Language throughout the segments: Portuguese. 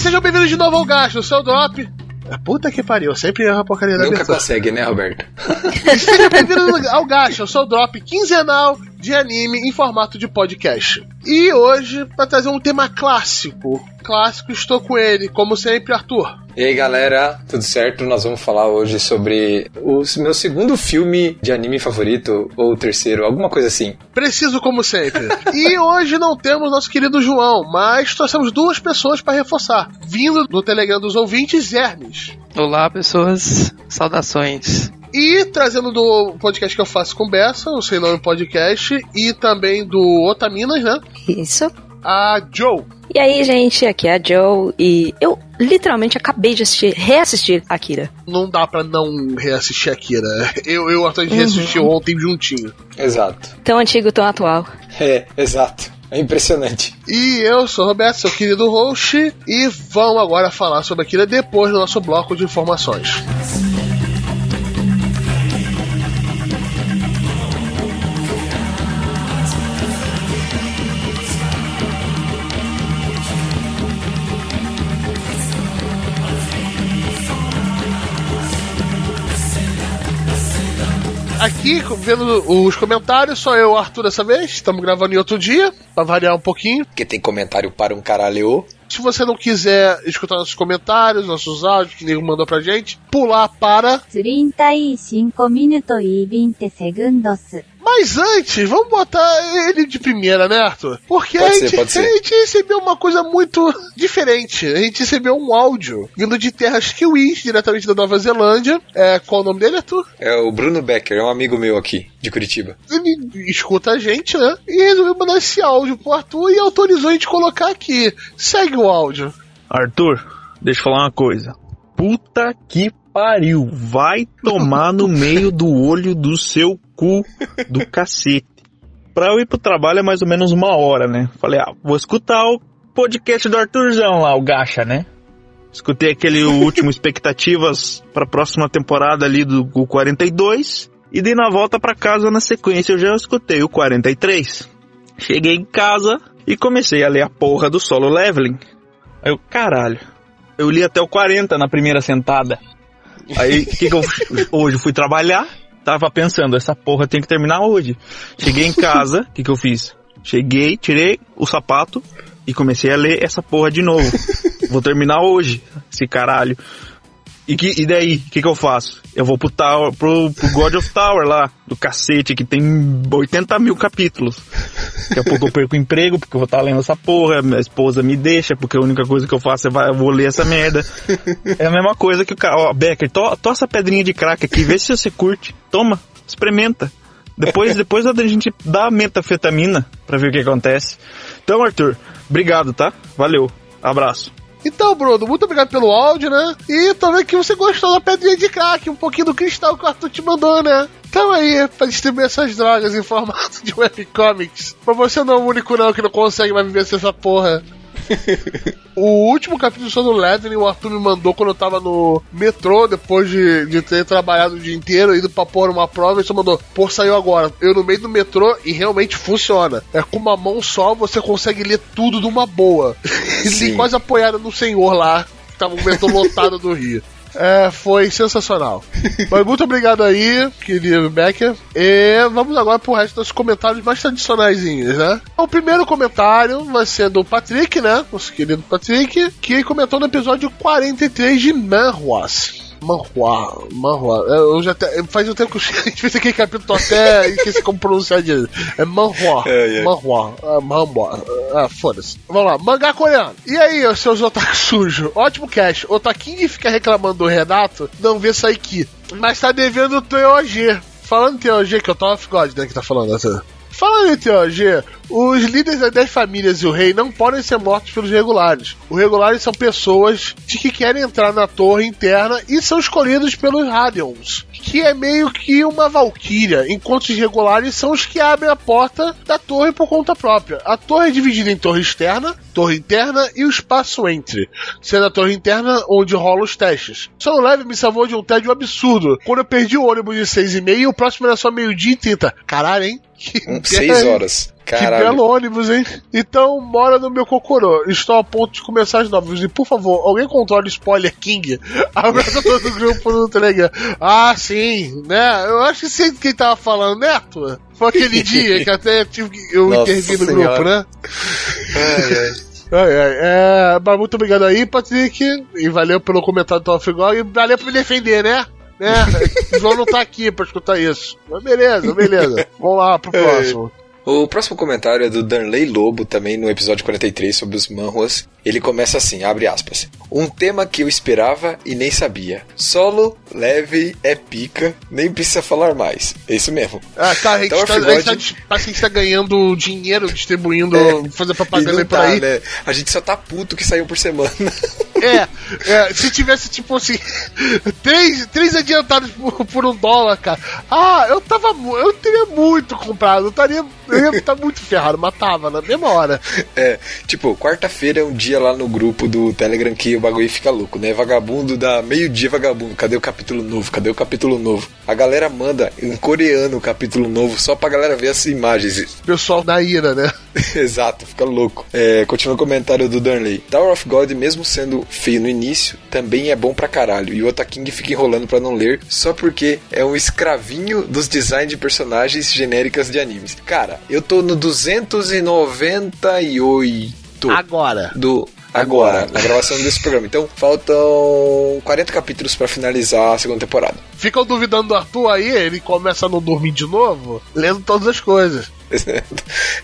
E sejam bem-vindos de novo ao Gasto, o seu drop. É, puta que pariu, sempre erro a porcaria da Nunca consegue, né, Roberto? Seja bem-vindo ao Gacha, o seu drop quinzenal de anime em formato de podcast. E hoje, para trazer um tema clássico. Clássico, estou com ele, como sempre, Arthur. E aí, galera, tudo certo? Nós vamos falar hoje sobre o meu segundo filme de anime favorito, ou o terceiro, alguma coisa assim. Preciso como sempre. e hoje não temos nosso querido João, mas trouxemos duas pessoas para reforçar. Vindo do Telegram dos ouvintes, Hermes. Olá, pessoas. Saudações. E trazendo do podcast que eu faço com Bessa, o Sem Nome Podcast, e também do Otaminas, né? Isso. A Joe. E aí, gente, aqui é a Joe e eu literalmente acabei de assistir, reassistir Akira. Não dá pra não reassistir Akira. Eu e o Arthur a gente reassistiu ontem juntinho. Exato. Tão antigo, tão atual. É, exato. É impressionante. E eu sou o Roberto, seu querido host, e vamos agora falar sobre Akira depois do nosso bloco de informações. E vendo os comentários, só eu, Arthur, dessa vez. Estamos gravando em outro dia, para variar um pouquinho. Porque tem comentário para um caralho. Se você não quiser escutar nossos comentários, nossos áudios que ninguém mandou pra gente, pular para 35 minutos e 20 segundos. Mas antes, vamos botar ele de primeira, né, Arthur? Porque Pode a, ser, gente, pode ser. a gente recebeu uma coisa muito diferente. A gente recebeu um áudio vindo de terras kiwis, diretamente da Nova Zelândia. É, qual o nome dele, Arthur? É o Bruno Becker, é um amigo meu aqui, de Curitiba. Ele escuta a gente, né? E resolveu mandar esse áudio pro Arthur e autorizou a gente colocar aqui. Segue o áudio. Arthur, deixa eu falar uma coisa. Puta que pariu. Vai tomar no meio do olho do seu cu do cacete. Pra eu ir pro trabalho é mais ou menos uma hora, né? Falei, ah, vou escutar o podcast do Arthurzão lá, o Gacha, né? Escutei aquele último expectativas pra próxima temporada ali do o 42. E dei na volta pra casa na sequência eu já escutei o 43. Cheguei em casa e comecei a ler a porra do solo leveling. Aí eu, caralho. Eu li até o 40 na primeira sentada. Aí, que que eu, hoje fui trabalhar, tava pensando, essa porra tem que terminar hoje. Cheguei em casa, o que que eu fiz? Cheguei, tirei o sapato e comecei a ler essa porra de novo. Vou terminar hoje, esse caralho. E, que, e daí, o que, que eu faço? Eu vou pro, Tower, pro, pro God of Tower lá, do cacete, que tem 80 mil capítulos. Daqui a pouco eu perco o emprego, porque eu vou estar lendo essa porra, minha esposa me deixa, porque a única coisa que eu faço é vai, eu vou ler essa merda. É a mesma coisa que o cara, ó, Becker, to essa pedrinha de crack aqui, vê se você curte. Toma, experimenta. Depois, depois a gente dá a metafetamina pra ver o que acontece. Então, Arthur, obrigado, tá? Valeu. Abraço. Então, Bruno, muito obrigado pelo áudio, né? E também que você gostou da pedrinha de crack, um pouquinho do cristal que o Arthur te mandou, né? Então aí, pra distribuir essas drogas em formato de webcomics. Mas você não é o único não que não consegue mais viver sem essa porra. O último capítulo do Solo Leveling o Arthur me mandou quando eu tava no metrô, depois de, de ter trabalhado o dia inteiro, indo pra pôr uma prova, e só mandou, pô, saiu agora. Eu no meio do metrô e realmente funciona. É com uma mão só você consegue ler tudo de uma boa. Sim. quase apoiado no senhor lá, que tava um metrô lotado do Rio. É, foi sensacional. Mas muito obrigado aí, querido Becker. E vamos agora pro resto dos comentários mais tradicionais, né? O primeiro comentário vai ser do Patrick, né? Nosso querido Patrick, que comentou no episódio 43 de Manhwas. Manhua, Manhua. Eu já até, faz um tempo que eu fez aquele capítulo até esqueci como pronunciar direito. É Manhua. É, é. Manhua. É, Manhua. Ah, foda-se. Vamos lá, mangá coreano. E aí, seus otaku sujos? Ótimo cast. Otaquinho fica reclamando do Renato, não vê sair aqui. Mas tá devendo o TOG. Falando em TOG, que é o Top God, né, que tá falando essa. Falando em TOG, os líderes das 10 famílias e o rei não podem ser mortos pelos regulares. Os regulares são pessoas de que querem entrar na torre interna e são escolhidos pelos Radions, que é meio que uma valquíria, enquanto os regulares são os que abrem a porta da torre por conta própria. A torre é dividida em torre externa, torre interna e o espaço entre, sendo a torre interna onde rolam os testes. Solo Leve me salvou de um tédio absurdo. Quando eu perdi o ônibus de 6 e meia, o próximo era só meio-dia e 30. Caralho, hein? Que Um, seis horas. Que Caralho. belo ônibus, hein? Então, mora no meu cocorô. Estou a ponto de começar as novas. E, por favor, alguém controle Spoiler King? Abraço a todo o grupo no Telegram. Ah, sim, né? Eu acho que sei de quem tava falando, né, Arthur? Foi aquele dia que até tive que eu Nossa intervi no Senhora. grupo, né? Ai, ai. Ai, ai, é, mas muito obrigado aí, Patrick. E valeu pelo comentário do Top Gol. E valeu por me defender, né? Né? O João não tá aqui pra escutar isso. Mas beleza, beleza. Vamos lá pro próximo. O próximo comentário é do Danley Lobo, também no episódio 43 sobre os manhwas. Ele começa assim, abre aspas. Um tema que eu esperava e nem sabia. Solo, leve, é pica, nem precisa falar mais. É isso mesmo. Ah, tá, a gente, Então, tá, a gente tá, que a gente tá ganhando dinheiro distribuindo, fazendo E propaganda por tá, aí. né? A gente só tá puto que saiu por semana. É, é, se tivesse tipo assim, três, três adiantados por, por um dólar, cara. Ah, eu tava. Eu teria muito comprado, eu estaria. Eu ia estar muito ferrado, matava na mesma hora. É, tipo, quarta-feira é um dia lá no grupo do Telegram que o bagulho fica louco, né? Vagabundo dá meio-dia vagabundo. Cadê o capítulo novo? Cadê o capítulo novo? A galera manda em coreano o capítulo novo só pra galera ver as imagens. Pessoal na ira, né? Exato, fica louco. É, continua o comentário do Darnley. Tower of God, mesmo sendo feio no início, também é bom pra caralho. E o Otaking fica enrolando pra não ler só porque é um escravinho dos designs de personagens genéricas de animes. Cara, eu tô no 298 Agora. do agora, na gravação desse programa. Então, faltam 40 capítulos pra finalizar a segunda temporada. Ficam duvidando do Arthur aí, ele começa a não dormir de novo, lendo todas as coisas.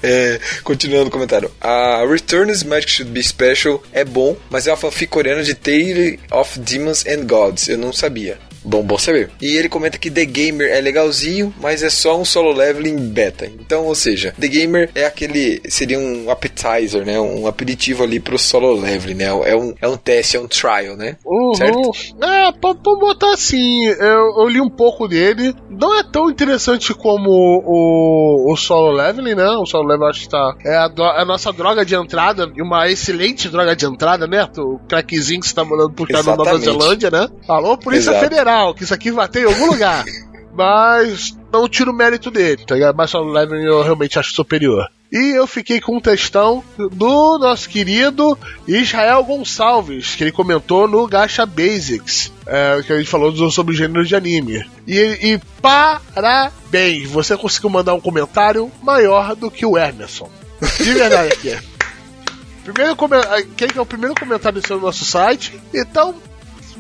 É, continuando o comentário. A Returns Magic Should Be Special é bom, mas é uma fanfic coreana de Tale of Demons and Gods. Eu não sabia. Bom, bom saber. E ele comenta que The Gamer é legalzinho, mas é só um solo leveling beta. Então, ou seja, The Gamer é aquele. seria um appetizer, né? Um aperitivo ali pro solo leveling, né? É um, é um teste, é um trial, né? Uhum. Certo? É, pode pode botar assim. Eu, eu li um pouco dele. Não é tão interessante como o, o solo leveling, né? O solo leveling acho que tá. É a, é a nossa droga de entrada. E uma excelente droga de entrada, né? O crackzinho que você tá mandando por cá na Nova. Zelândia, né? Alô, Polícia Exato. Federal, que isso aqui vai ter em algum lugar. Mas não tiro o mérito dele, tá ligado? Mas solo leveling eu realmente acho superior. E eu fiquei com um textão do nosso querido Israel Gonçalves, que ele comentou no Gacha Basics, é, que gente falou sobre gêneros de anime. E, e parabéns, você conseguiu mandar um comentário maior do que o Emerson. De verdade aqui. Primeiro quem que é o primeiro comentário do seu nosso site. Então,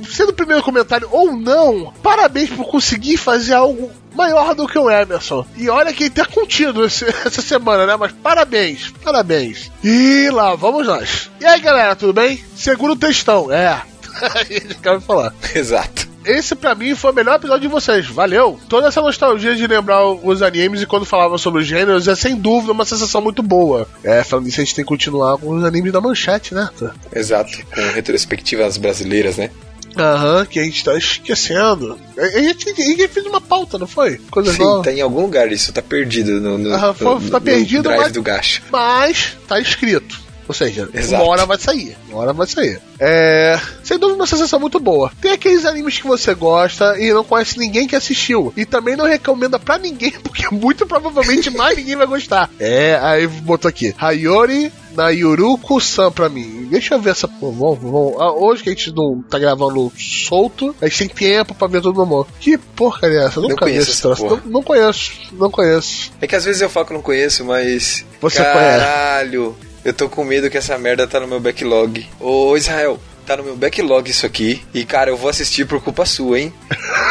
sendo o primeiro comentário ou não, parabéns por conseguir fazer algo maior do que o Emerson. E olha que ele tá contido esse- essa semana, né? Mas parabéns, parabéns. E lá, vamos nós. E aí, galera, tudo bem? Segura o textão, é. Ele acaba de falar. Exato. Esse pra mim foi o melhor episódio de vocês, valeu! Toda essa nostalgia de lembrar os animes e quando falava sobre os gêneros é sem dúvida uma sensação muito boa. É, falando isso, a gente tem que continuar com os animes da manchete, né? Exato. Com retrospectivas brasileiras, né? Aham, que a gente tá esquecendo. A gente, a gente fez uma pauta, não foi? Coisa Sim, nova. tá em algum lugar isso, tá perdido no, no, Aham, foi- no- tá no perdido, drive mas- do gacha. Mas tá escrito. Ou seja, Exato. uma hora vai sair. Uma hora vai sair. É. Sem dúvida, uma sensação muito boa. Tem aqueles animes que você gosta e não conhece ninguém que assistiu. E também não recomenda pra ninguém, porque muito provavelmente mais ninguém vai gostar. É, aí botou aqui. Hayori na Yuruku-san pra mim. Deixa eu ver essa. Vamos, vamos. Ah, hoje que a gente não tá gravando solto, a gente tem tempo pra ver todo mundo. Que porcaria é essa? Eu Não nunca vi conheço esse troço. Não, não conheço, não conheço. É que às vezes eu falo que eu não conheço, mas. Você Caralho, eu tô com medo que essa merda tá no meu backlog. Ô Israel, tá no meu backlog isso aqui. E cara, eu vou assistir por culpa sua, hein?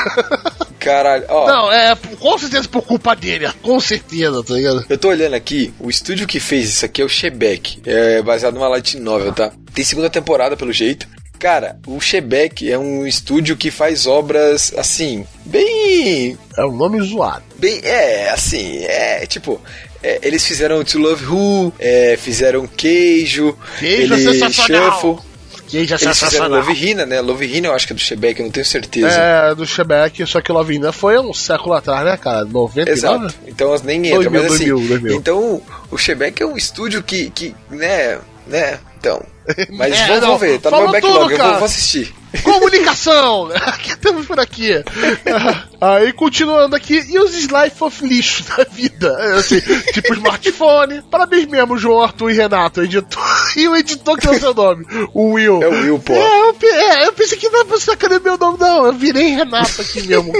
Caralho, ó. Não, é com certeza por culpa dele, com certeza, tá ligado? Eu tô olhando aqui, o estúdio que fez isso aqui é o Shebeck. É baseado numa light novel, tá? Tem segunda temporada, pelo jeito. Cara, o Shebeck é um estúdio que faz obras, assim, bem... É um nome zoado. Bem, é, assim, é, tipo... é, eles fizeram To Love Who, é, fizeram Queijo, Queijo é ele. Shuffle... Que já Eles fizeram. Love Hina, né? Love Hina eu acho que é do Shebeck, eu não tenho certeza. É, do Shebeck, só que o Lovina foi um século atrás, né, cara? 99? Exato. Então as nem entra, 2000, mas assim. 2000, 2000. Então o Shebeck é um estúdio que, que né, né? Então. Mas É, vamos, ver, tá no meu backlog, tudo, eu vou, vou assistir. Comunicação! que temos por aqui? Aí, continuando aqui, e os Slife of lixo da vida? Assim, tipo smartphone. Parabéns mesmo, João Arthur e Renato, editor. E o editor que é o seu nome, o Will. É o Will, pô. É, eu, é, eu pensei que não era pra sacanear meu nome, não. Eu virei Renato aqui mesmo.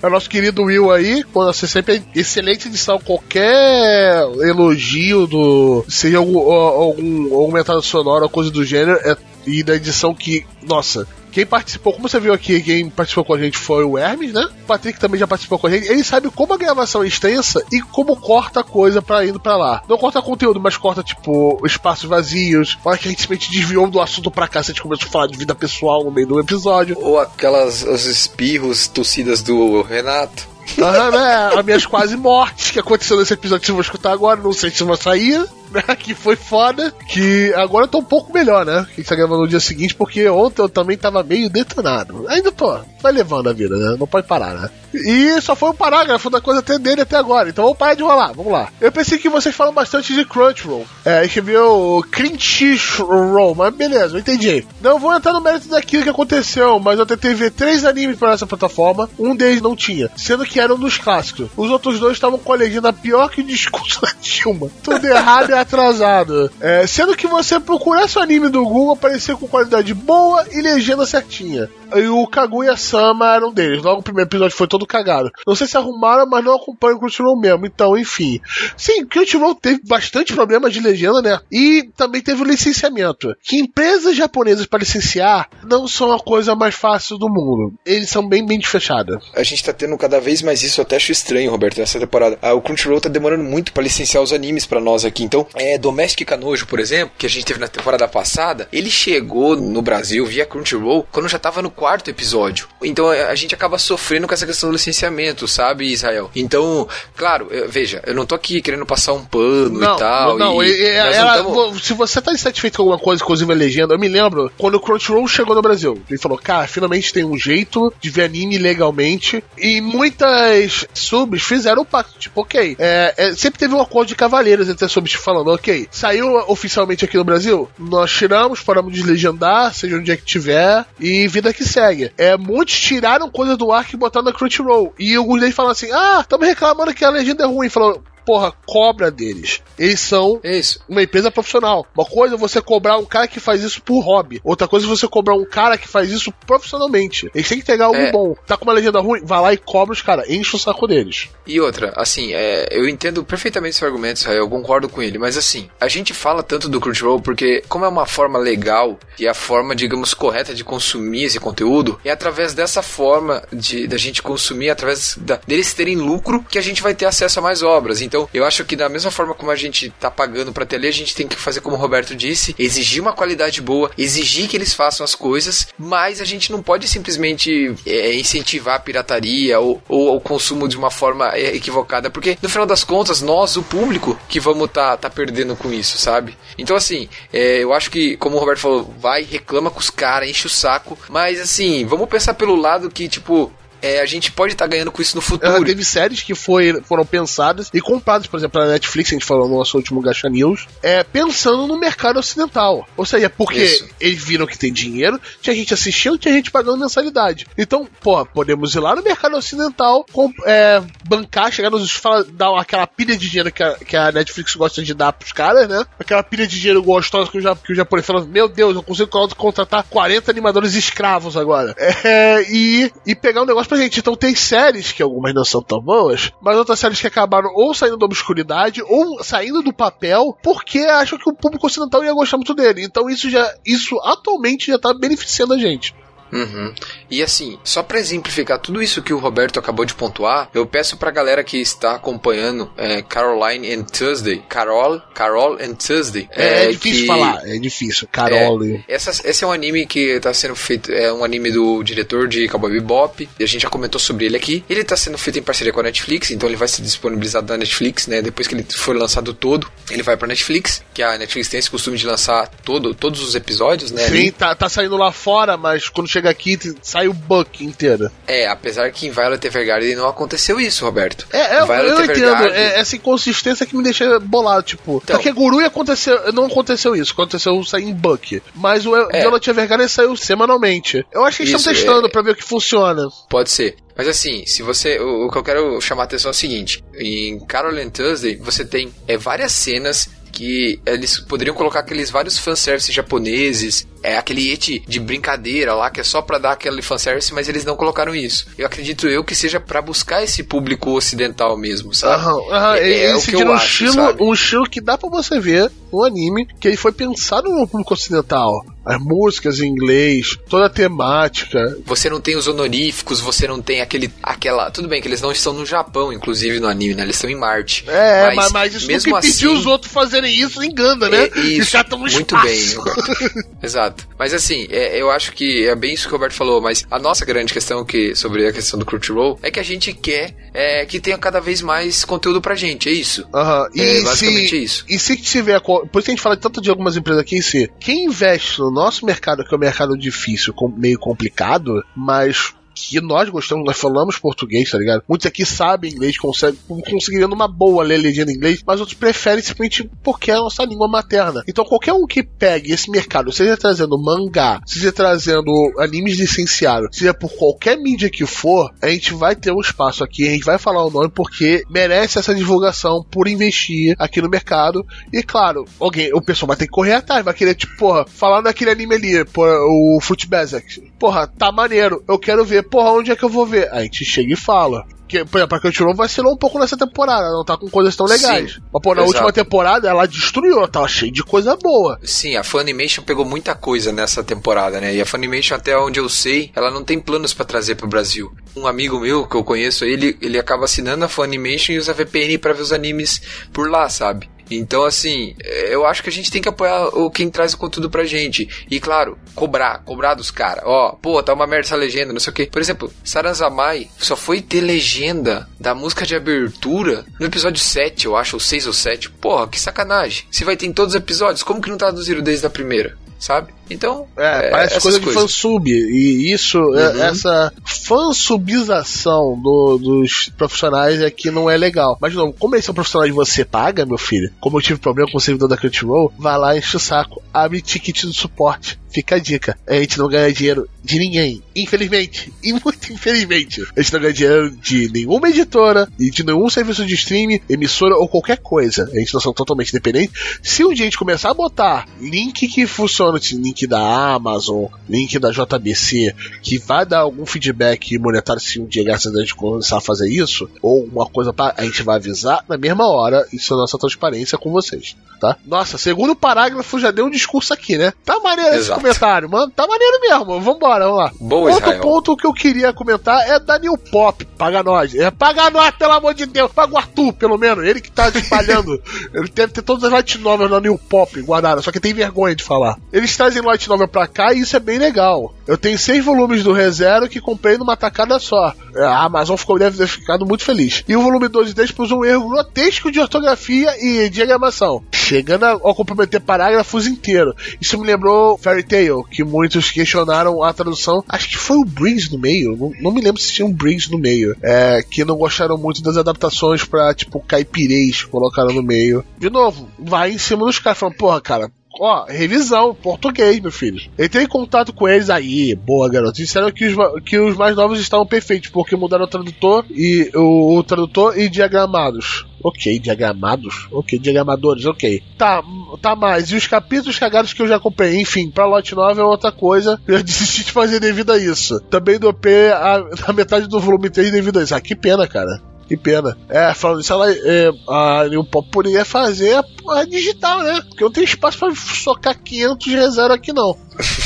É o nosso querido Will aí, quando você sempre é excelente edição, qualquer elogio do. seja algum, algum, algum comentário sonoro ou coisa do gênero, é, e da edição que. Nossa. Quem participou, como você viu aqui, quem participou com a gente foi o Hermes, né? O Patrick também já participou com a gente. Ele sabe como a gravação é extensa e como corta a coisa pra indo pra lá. Não corta conteúdo, mas corta, tipo, espaços vazios. Olha que a gente simplesmente desviou do assunto pra cá, a gente começou a falar de vida pessoal no meio do episódio. Ou aquelas os espirros, tossidas do Renato. Aham, né? As minhas quase mortes que aconteceu nesse episódio que vocês vão escutar agora, não sei se vai sair, né? Que foi foda. Que agora eu tô um pouco melhor, né? Que tá gravando no dia seguinte, porque ontem eu também tava meio detonado. Ainda tô, vai levando a vida, né? Não pode parar, né? E só foi um parágrafo da coisa até dele até agora, então vamos parar de rolar, vamos lá. Eu pensei que vocês falam bastante de Crunchyroll. É, escreveu Crunchyroll, mas beleza, eu entendi. Não vou entrar no mérito daquilo que aconteceu, mas eu tentei ver três animes para essa plataforma, um deles não tinha, sendo que era um dos clássicos. Os outros dois estavam com a legenda pior que o discurso da Dilma. Tudo errado atrasado. É, sendo que você procurasse o anime do Google, aparecia com qualidade boa e legenda certinha. E o Kaguya-sama era um deles. Logo o primeiro episódio foi todo cagado. Não sei se arrumaram, mas não acompanho o Crunchyroll mesmo. Então, enfim. Sim, o Crunchyroll teve bastante problema de legenda, né? E também teve o licenciamento. Que empresas japonesas para licenciar não são a coisa mais fácil do mundo. Eles são bem, bem de fechada. A gente tá tendo cada vez mais isso, eu até acho estranho, Roberto, nessa temporada. Ah, o Crunchyroll tá demorando muito pra licenciar os animes pra nós aqui. Então, é, Domestic Canojo, por exemplo, que a gente teve na temporada passada, ele chegou no Brasil via Crunchyroll quando já tava no quarto episódio. Então a a gente acaba sofrendo com essa questão do licenciamento, sabe, Israel? Então, claro, eu- veja, eu não tô aqui querendo passar um pano e tal. Não, e e- e- nós não ela- tamo- se você tá insatisfeito com alguma coisa, inclusive a legenda, eu me lembro quando o Crunchyroll chegou no Brasil. Ele falou, cara, finalmente tem um jeito de ver anime legalmente. E muitas subs fizeram o pacto, tipo, ok. é, é, sempre teve um acordo de cavaleiros entre as subs falando, ok, saiu oficialmente aqui no Brasil, nós tiramos, paramos de legendar, seja onde é que tiver, e vida que segue. É, muitos tiraram coisa do ar e botaram na Crunchyroll. E alguns deles falaram assim, ah, estamos reclamando que a legenda é ruim. Falou, porra, cobra deles. Eles são isso. uma empresa profissional. Uma coisa é você cobrar um cara que faz isso por hobby. Outra coisa é você cobrar um cara que faz isso profissionalmente. Eles têm que entregar algo É. bom. Tá com uma legenda ruim? Vai lá e cobra os caras. Enche o saco deles. E outra, assim, é, eu entendo perfeitamente seu argumento, Israel, eu concordo com ele, mas assim, a gente fala tanto do Crunchyroll porque, como é uma forma legal e a forma, digamos, correta de consumir esse conteúdo, é através dessa forma de da gente consumir, através da, deles terem lucro, que a gente vai ter acesso a mais obras. Então, eu acho que da mesma forma como a gente tá pagando pra ter a gente tem que fazer como o Roberto disse, exigir uma qualidade boa, exigir que eles façam as coisas, mas a gente não pode simplesmente é, incentivar a pirataria ou, ou o consumo de uma forma é, equivocada, porque no final das contas, nós, o público, que vamos tá, tá perdendo com isso, sabe? Então, assim, é, eu acho que, como o Roberto falou, vai, reclama com os caras, enche o saco, mas assim, vamos pensar pelo lado que, tipo, é, a gente pode estar ganhando com isso no Ah, futuro. teve séries que foi, foram pensadas e compradas, por exemplo, na Netflix, a gente falou no nosso último Gacha News, é, pensando no mercado ocidental. Ou seja, porque Isso. eles viram que tem dinheiro, tinha gente assistindo, tinha gente pagando mensalidade. Então, pô, podemos ir lá no mercado ocidental, com, é, bancar, chegar nos fala, dar aquela pilha de dinheiro que a, que a Netflix gosta de dar pros caras, né? Aquela pilha de dinheiro gostosa que o, que o japonês fala, meu Deus, eu consigo contratar 40 animadores escravos agora. É, e, e pegar um negócio pra gente. Então tem séries que algumas não são tão boas, mas outras séries que acabaram ou saindo da obscuridade ou saindo do papel porque acham que o público ocidental ia gostar muito dele. Então isso já, isso atualmente já tá beneficiando a gente. Uhum. E assim, só pra exemplificar tudo isso que o Roberto acabou de pontuar, eu peço pra galera que está acompanhando é, Caroline and Tuesday, Carol, Carol and Tuesday. É, é difícil que- falar, é difícil. Carol. e- Essa, esse é um anime que tá sendo feito, é um anime do diretor de Cowboy Bebop, e a gente já comentou sobre ele aqui. Ele tá sendo feito em parceria com a Netflix, então ele vai ser disponibilizado na Netflix, né? Depois que ele for lançado todo, ele vai pra Netflix, que a Netflix tem esse costume de lançar todo, todos os episódios, né? Sim, tá, tá saindo lá fora, mas quando chega aqui, t- sai o Buck inteiro. É, apesar que em Violet Evergarden não aconteceu isso, Roberto. É, é eu entendo. É essa inconsistência que me deixa bolado, tipo. Então. porque Guru aconteceu, não aconteceu isso, aconteceu sair em Buck. Mas o É. Violet Evergarden saiu semanalmente. Eu acho que eles estão testando é- pra ver o que funciona. Pode ser. Mas assim, se você. O, o que eu quero chamar a atenção é o seguinte: em Carol and Thursday, você tem é, várias cenas que eles poderiam colocar aqueles vários fanservices japoneses, é aquele ete de brincadeira lá que é só pra dar aquele fanservice, mas eles não colocaram isso. Eu acredito eu que seja pra buscar esse público ocidental mesmo, sabe? Aham, aham, É- é eles o que eu um acho, estilo, sabe? um estilo que dá pra você ver no anime, que ele foi pensado no público ocidental. As músicas em inglês, toda a temática. Você não tem os honoríficos, você não tem aquele. aquela. Tudo bem que eles não estão no Japão, inclusive no anime, né? Eles estão em Marte. É, mas, mas isso mesmo que impediu assim, os outros fazerem isso engana, né? É, isso, Os caras tão no muito bem, Roberto. Exato. Mas assim, é, eu acho que é bem isso que o Roberto falou, mas a nossa grande questão que, sobre a questão do Crunchyroll é que a gente quer é, que tenha cada vez mais conteúdo pra gente, é isso. Aham, E É, basicamente se, é isso. E se tiver. Por isso que a gente fala tanto de algumas empresas aqui em si. Quem investe no nosso mercado, que é um mercado difícil, meio complicado, mas. Que nós gostamos, nós falamos português, tá ligado? Muitos aqui sabem inglês, conseguem, conseguiriam numa boa ler legenda em inglês, mas outros preferem simplesmente porque é a nossa língua materna. Então qualquer um que pegue esse mercado, seja trazendo mangá, seja trazendo animes licenciados, seja por qualquer mídia que for, a gente vai ter um espaço aqui, a gente vai falar o nome porque merece essa divulgação por investir aqui no mercado. E claro, alguém, o pessoal vai ter que correr atrás, vai querer, tipo, porra, falar daquele anime ali, porra, o Fruit Basket. Porra, tá maneiro, eu quero ver, porra, onde é que eu vou ver? A gente chega e fala. Que, por exemplo, a Crunchyroll vacilou um pouco nessa temporada, não tá com coisas tão legais. Sim, Mas, pô, na exato. última temporada ela destruiu, ela tava cheia de coisa boa. Sim, a Funimation pegou muita coisa nessa temporada, né? E a Funimation, até onde eu sei, ela não tem planos pra trazer pro Brasil. Um amigo meu que eu conheço, ele, ele acaba assinando a Funimation e usa VPN pra ver os animes por lá, sabe? Então, assim, é, eu acho que a gente tem que apoiar o quem traz o conteúdo pra gente. E, claro, cobrar, cobrar dos caras. Ó, pô, tá uma merda essa legenda, não sei o quê. Por exemplo, Saranzamai só foi ter legenda da música de abertura no episódio 7, eu acho, ou 6 ou 7. Porra, que sacanagem. Se vai ter em todos os episódios, como que não traduziram desde a primeira? Sabe? Então, É, parece essas coisa de coisas. fansub. E isso, é- Uhum. essa fansubização do- dos profissionais é que não é legal. Mas não, como esse é um profissional e você paga, meu filho, como eu tive problema com o servidor da Crunchyroll, vai lá, enche o saco, abre ticket do suporte. Fica a dica. A gente não ganha dinheiro de ninguém. Infelizmente. E muito infelizmente. A gente não ganha dinheiro de nenhuma editora e de nenhum serviço de streaming, emissora ou qualquer coisa. A gente não são totalmente independentes. Se um dia a gente começar a botar link que funciona, link da Amazon, link da JBC, que vai dar algum feedback monetário se um dia, graças a gente começar a fazer isso, ou uma coisa para a gente vai avisar na mesma hora. Isso é nossa transparência com vocês, tá? Nossa, segundo parágrafo já deu um discurso aqui, né? Tá maneiro esse. Comentário, mano. Tá maneiro mesmo. Vambora, vamos lá. Boa, Outro Israel. ponto que eu queria comentar é da New Pop. Paga nós. É, paga nós, pelo amor de Deus. Paga o Arthur, pelo menos. Ele que tá espalhando. Ele deve ter todas as light novels da New Pop guardadas, só que tem vergonha de falar. Eles trazem light novel pra cá e isso é bem legal. Eu tenho seis volumes do ReZero que comprei numa tacada só. É, A Amazon ficou, deve ter ficado muito feliz. E o volume 2 e 10 pôs um erro grotesco de ortografia e diagramação. Chegando a, a comprometer parágrafos inteiros. Isso me lembrou Fairy Que muitos questionaram a tradução. Acho que foi o Briggs no meio. Não, não me lembro se tinha um Briggs no meio. É, que não gostaram muito das adaptações pra, tipo, caipirês colocaram no meio. De novo, vai em cima dos caras falando, porra, cara, Ó, revisão, português, meu filho. Entrei em contato com eles aí, boa garoto. Disseram que os, que os mais novos estavam perfeitos, porque mudaram o tradutor e o, o tradutor e diagramados. Ok, diagramados? Ok, diagramadores, ok. Tá, tá mais. E os capítulos cagados que eu já comprei. Enfim, pra Lot 9 é outra coisa. Eu desisti de fazer devido a isso. Também dopei a, a metade do volume 3 devido a isso. Ah, que pena, cara. Que pena. É, falando isso, ela, é, a New Pop poderia fazer a, a digital, né? Porque não tem espaço pra socar 500 reserva aqui, não.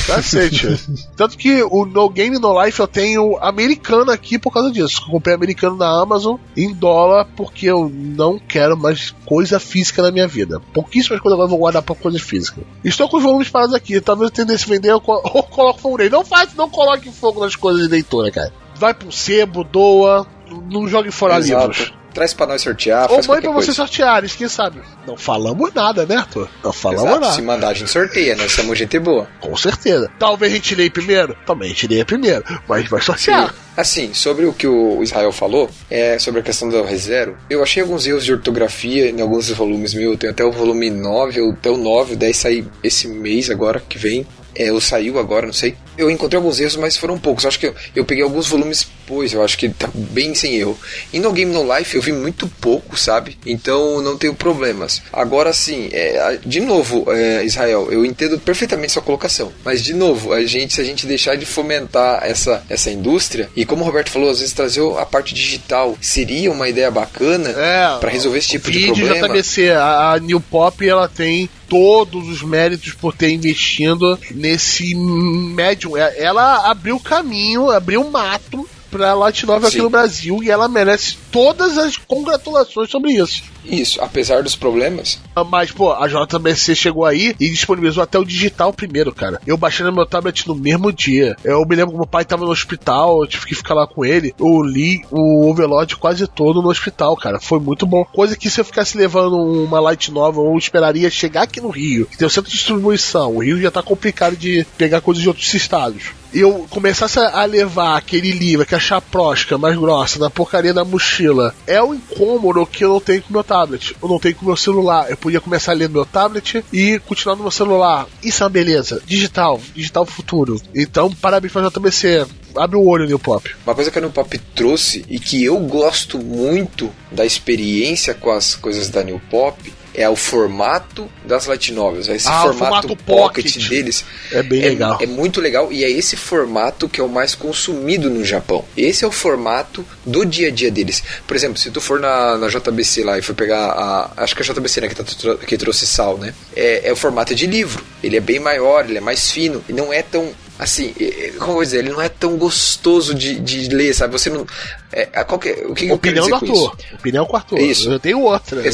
Cacete. Tanto que o No Game No Life eu tenho americano aqui por causa disso. Eu comprei americano na Amazon em dólar porque eu não quero mais coisa física na minha vida. Pouquíssimas coisas agora eu vou guardar pra coisa física. Estou com os volumes parados aqui. Talvez eu tendesse a vender eu ou coloco fogo nele. Não faz, não coloque fogo nas coisas de leitura, cara. Vai pro sebo, doa. Não jogue fora Exato. livros. traz pra nós sortear, Ou faz mãe pra coisa. vocês sortearem, quem sabe? Não falamos nada, né, Arthur? Não falamos Exato, nada. se mandar a gente sorteia, nós somos gente boa. Com certeza. Talvez a gente leia primeiro? Também a gente leia primeiro. Mas vai sortear. Assim, sobre o que o Israel falou, é, sobre a questão do ReZero, eu achei alguns erros de ortografia em alguns volumes meus. Eu tenho até o volume 9, ou até o 9, o 10 sair esse mês agora, que vem. É, ou saiu agora, não sei. Eu encontrei alguns erros, mas foram poucos. Eu acho que eu, eu peguei alguns volumes depois, eu acho que tá bem sem erro. E no Game No Life eu vi muito pouco, sabe? Então não tenho problemas. Agora sim, é, de novo, é, Israel, eu entendo perfeitamente sua colocação. Mas de novo, a gente, se a gente deixar de fomentar essa, essa indústria, e como o Roberto falou, às vezes trazer a parte digital seria uma ideia bacana É. para resolver esse tipo de problema. JBC, a, a New Pop, ela tem todos os méritos por ter investido nesse médium. É- Ela abriu caminho, abriu mato pra Novel aqui no Brasil e ela merece todas as congratulações sobre isso. Isso, apesar dos problemas, Mas, pô, a JBC chegou aí e disponibilizou até o digital primeiro, cara. Eu baixei no meu tablet no mesmo dia. Eu me lembro que meu pai tava no hospital, eu tive que ficar lá com ele. Eu li o Overlord quase todo no hospital, cara. Foi muito bom. Coisa que se eu ficasse levando uma light novel, eu esperaria chegar aqui no Rio, que tem o centro de distribuição. O Rio já tá complicado de pegar coisas de outros estados. Eu começasse a levar aquele livro, aquela chaprosca mais grossa, na porcaria da mochila, é o incômodo que eu não tenho com meu tablet. Eu não tenho com meu celular. Eu podia começar a ler no meu tablet e continuar no meu celular. Isso é uma beleza. Digital. Digital futuro. Então, parabéns pra JBC. Abre o olho, New Pop. Uma coisa que a New Pop trouxe e que eu gosto muito da experiência com as coisas da New Pop é o formato das light novels. Esse Ah, formato, formato pocket, pocket. deles É bem legal. é muito legal e é esse formato que é o mais consumido no Japão. Esse é o formato do dia a dia deles. Por exemplo, se tu for na, na JBC lá e for pegar a. Acho que é a JBC né, que, tá, que trouxe sal, né? É, é o formato de livro. Ele é bem maior, ele é mais fino e não é tão assim, é, é, como eu vou dizer, ele não é tão gostoso de, de ler, sabe? Você não. É, qualquer, o que, que eu quero do dizer com isso? ator. Opinião com o ator. Isso. Eu tenho outra. né?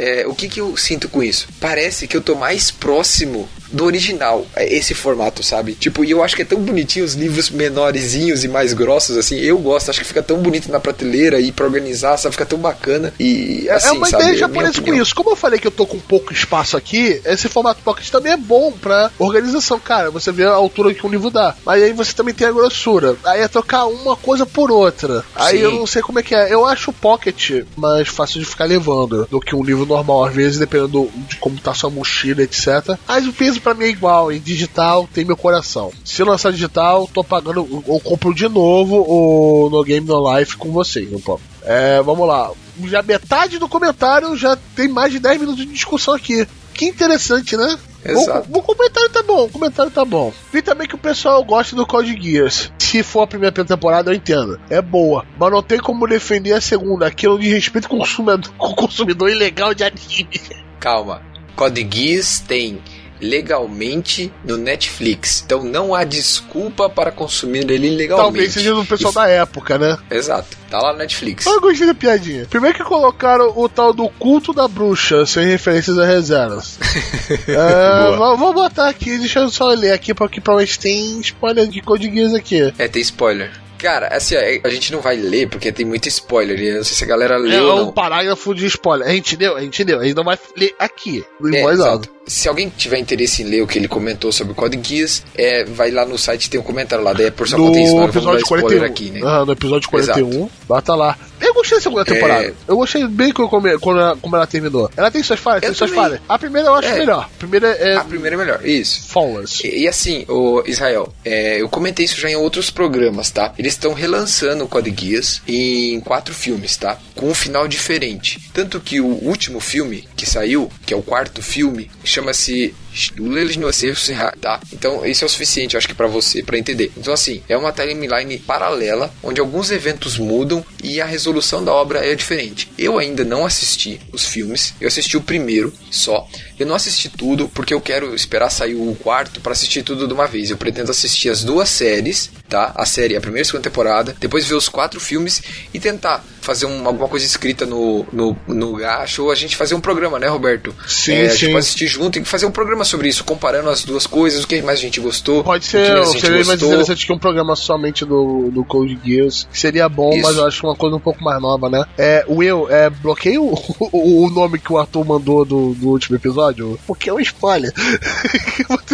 É, o que, que eu sinto com isso? Parece que eu tô mais próximo do original, é, esse formato, sabe? Tipo, e eu acho que é tão bonitinho os livros menorzinhos e mais grossos, assim. Eu gosto, acho que fica tão bonito na prateleira e pra organizar, sabe? Fica tão bacana. E É- assim, é uma sabe? ideia É japonesa com isso. Como eu falei que eu tô com pouco espaço aqui, esse formato pocket também é bom pra organização, cara. Você vê a altura que um livro dá. Mas aí você também tem a grossura. Aí é trocar uma coisa por outra. Aí Sim. eu não sei como é que é. Eu acho o pocket mais fácil de ficar levando do que um livro normal, às vezes, dependendo do- de como tá sua mochila, etc. Mas o peso pra mim é igual. Em digital tem meu coração. Se lançar digital, tô pagando. Ou compro de novo o No Game No Life com vocês, não pode. É, vamos lá. Já metade do comentário já tem mais de 10 minutos de discussão aqui. Que interessante, né? Exato. O, o comentário tá bom, o comentário tá bom. Vi também que o pessoal gosta do Code Geass. Se for a primeira temporada, eu entendo. É boa. Mas não tem como defender a segunda. Aquilo de respeito com o consumidor, com o consumidor ilegal de anime. Calma. Code Geass tem legalmente no Netflix. Então não há desculpa para consumir ele legalmente. Talvez seja do pessoal da época, né? Exato. Tá lá no Netflix. Eu gostei da piadinha. Primeiro que colocaram o tal do culto da bruxa, sem referências a reservas. é, vou, vou botar aqui, deixa eu só ler aqui, porque provavelmente tem spoiler de Geass aqui. É, tem spoiler. Cara, assim, a gente não vai ler porque tem muito spoiler. Eu não sei se a galera É leu ou um parágrafo de spoiler. A gente deu, a gente deu. A gente não vai ler aqui, no É, voz exato. alta. Se alguém tiver interesse em ler o que ele comentou sobre o Code Geass, é, vai lá no site tem um comentário lá. Daí é por risco, No vamos dar episódio spoiler 41. aqui, né? Ah, no episódio 41, bota lá. Eu gostei da segunda É. temporada. Eu gostei bem como, como, ela, como ela terminou. Ela tem suas falhas, Eu tem suas falhas. A primeira eu acho É. melhor. A primeira é A primeira é melhor, isso. Flawless. E, e assim, o Israel, é, eu comentei isso já em outros programas, tá? Eles estão relançando o Code Geass em quatro filmes, tá? Com um final diferente. Tanto que o último filme que saiu, que é o quarto filme, chama-se Luleles no Acervo, tá? Então, isso é o suficiente, acho que pra você, pra entender. Então, assim, é uma timeline paralela, onde alguns eventos mudam e a resolução da obra é diferente. Eu ainda não assisti os filmes, eu assisti o primeiro só. Eu não assisti tudo porque eu quero esperar sair o quarto pra assistir tudo de uma vez. Eu pretendo assistir as duas séries, tá? A série, a primeira e a segunda temporada, depois ver os quatro filmes e tentar fazer um- alguma coisa escrita no, no, no gacho, ou a gente fazer um programa, né, Roberto? Sim, É, A sim. gente pode assistir junto e fazer um programa sobre isso, comparando as duas coisas, o que mais a gente gostou. Pode o que ser, a gente seria mais interessante que um programa somente do, do Code Geass. Seria bom, Isso. mas eu acho uma coisa um pouco mais nova, né? É, Will, é, bloqueia o, o, o nome que o Arthur mandou do, do último episódio, porque é um spoiler.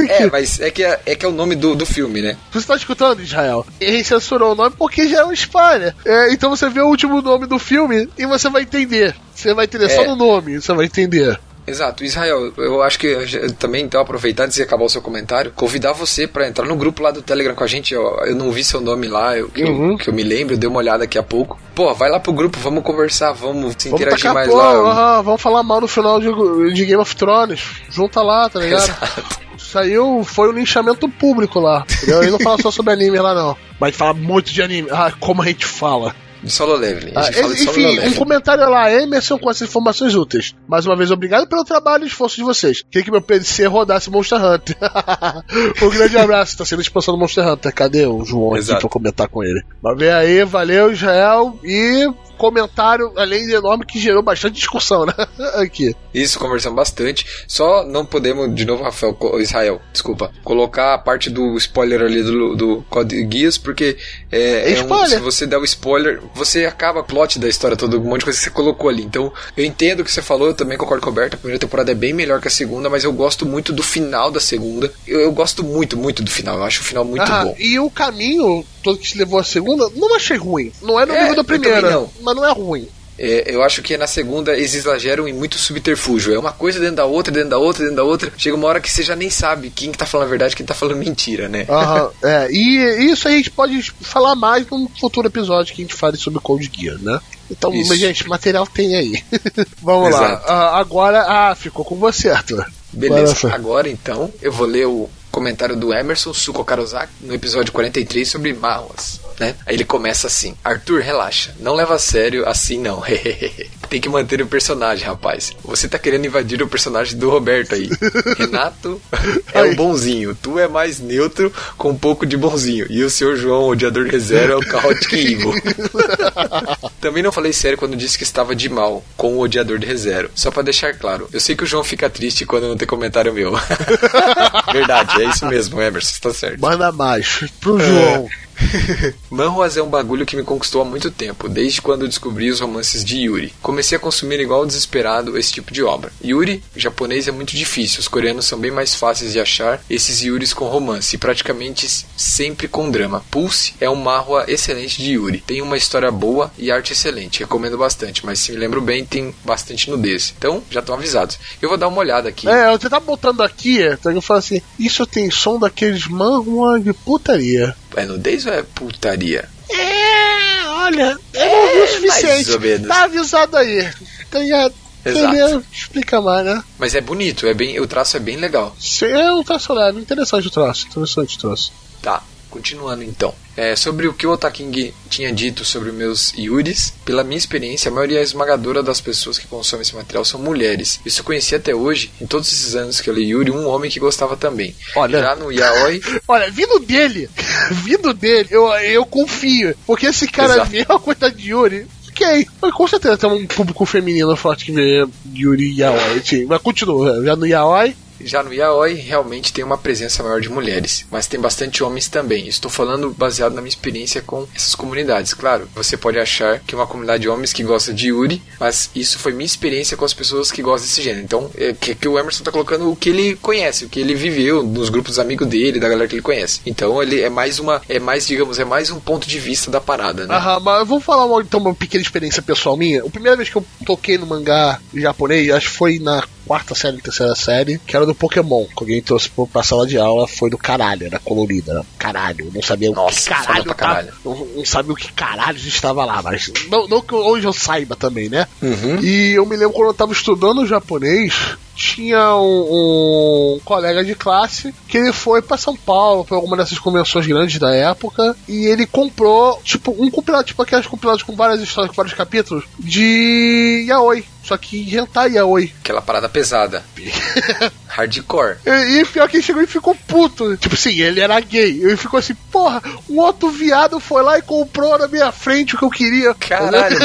É, que- mas é que é, é que é o nome do, do filme, né? Você tá escutando, Israel? Ele censurou o nome porque já é um spoiler. É, então você vê o último nome do filme e você vai entender. Você vai entender só É. no nome, você vai entender. Exato, Israel, eu acho que eu já- também, então, aproveitar antes de acabar o seu comentário, convidar você pra entrar no grupo lá do Telegram com a gente. ó, eu não vi seu nome lá, eu, que, eu- Uhum. que eu me lembro, eu dei uma olhada daqui a pouco. Pô, vai lá pro grupo, vamos conversar, vamos se Vamos interagir tacar mais pau, lá. aham, vamos falar mal no final de, de Game of Thrones. Junta lá, tá ligado? Exato. Saiu, foi um linchamento público lá. Entendeu? E não fala só sobre anime lá, não. Mas fala muito de anime. Ah, como a gente fala. De solo leveling, Ah, de solo enfim, um leveling. comentário lá, Emerson, com essas informações úteis. Mais uma vez, obrigado pelo trabalho e esforço de vocês. Queria que meu PC rodasse Monster Hunter. um grande abraço, tá sendo expansão do Monster Hunter. Cadê o João aqui Exato. pra eu comentar com ele? Mas vem aí, valeu, Israel. E comentário, além de enorme, que gerou bastante discussão, né? aqui. Isso, conversamos bastante. Só não podemos, de novo, Rafael, Israel, desculpa, colocar a parte do spoiler ali do, do Code Geass, porque é, É é um- se você der o spoiler, você acaba a plot da história toda, um monte de coisa que você colocou ali. Então, eu entendo o que você falou, eu também concordo com o Alberto, a primeira temporada é bem melhor que a segunda, mas eu gosto muito do final da segunda. Eu, eu gosto muito, muito do final, eu acho o final muito Ah, bom. E o caminho todo que te levou à segunda, não achei ruim. Não é no É, nível da primeira, não. mas não é ruim. É, eu acho que na segunda eles exageram em muito subterfúgio. É uma coisa dentro da outra, dentro da outra, dentro da outra. Chega uma hora que você já nem sabe quem que tá falando a verdade quem tá falando mentira, né? Aham, é. E isso a gente pode falar mais num futuro episódio que a gente fale sobre Cold Gear, né? Então, Isso. mas, gente, material tem aí. Vamos lá. Exato. Ah, agora, ah, ficou com você, Arthur. Beleza, agora então eu vou ler o comentário do Emerson Suko no episódio 43 sobre marras, né? Aí ele começa assim: Arthur, relaxa, não leva a sério assim não. Tem que manter o personagem, rapaz. Você tá querendo invadir o personagem do Roberto aí. Renato é o bonzinho, tu é mais neutro com um pouco de bonzinho. E o seu João, o odiador de zero, é o Chaotic Evil. Também não falei sério quando disse que estava de mal com o odiador de ReZero. Só pra deixar claro, eu sei que o João fica triste quando não tem comentário meu. Verdade, é isso mesmo, Emerson, você tá certo. Manda mais. Pro João. Manhwas é um bagulho que me conquistou há muito tempo, desde quando descobri os romances de Yuri. Comecei a consumir igual desesperado esse tipo de obra. Yuri, japonês, é muito difícil, os coreanos são bem mais fáceis de achar esses Yuris com romance, praticamente sempre com drama. Pulse é um manhwa excelente de Yuri. Tem uma história boa e arte excelente, recomendo bastante, mas se me lembro bem, tem bastante nudez. Então, já estão avisados. Eu vou dar uma olhada aqui. É, você tá botando aqui, então eu falo assim, isso tem som daqueles manhua de putaria. É nudez ou é putaria? É, olha, eu não vi o suficiente. Tá avisado aí. Tá ligado? Exato. Explica mais, né? Mas é bonito, é bem, o traço é bem legal. Sim, É um traço leve, interessante o traço, interessante o traço. Tá, continuando então. É, sobre o que o Otaking tinha dito sobre meus Yuris, pela minha experiência, a maioria esmagadora das pessoas que consomem esse material são mulheres. Isso eu conheci até hoje, em todos esses anos que eu li Yuri, um homem que gostava também. Olha. Já no Yaoi, Olha, vindo dele, vindo dele, eu, eu confio. Porque esse cara Exato. a coisa de Yuri. Ok, mas com certeza tem um público feminino forte que vê Yuri e Yaoi. Sim, mas continua, já no Yaoi. Já no Yaoi realmente tem uma presença maior de mulheres, mas tem bastante homens também. Estou falando baseado na minha experiência com essas comunidades. Claro, você pode achar que é uma comunidade de homens que gosta de Yuri, mas isso foi minha experiência com as pessoas que gostam desse gênero. Então, é que, o Emerson tá colocando o que ele conhece, o que ele viveu nos grupos amigos dele, da galera que ele conhece. Então, ele é mais uma, é mais, digamos, é mais um ponto de vista da parada, né? Aham, mas vamos falar uma, então uma pequena experiência pessoal minha. A primeira vez que eu toquei no mangá japonês, acho que foi na quarta série, terceira série, que era do Pokémon. Que alguém trouxe pra, sala de aula, foi do caralho, era colorida, era caralho. Não sabia o Nossa, que caralho, tava- caralho. não, não sabia o que caralho estava lá, mas não, não que hoje eu saiba também, né? Uhum. E eu me lembro quando eu tava estudando japonês, tinha um, um colega de classe que ele foi pra São Paulo pra alguma dessas convenções grandes da época e ele comprou, tipo, um compilado, tipo aquelas compilados com várias histórias, com vários capítulos de Yaoi. Só que hentai Yaoi. Aquela parada pesada. Hardcore. E, e pior que ele chegou e ficou puto. Tipo assim, ele era gay. Ele ficou assim, porra, um outro viado foi lá e comprou na minha frente o que eu queria. Caralho.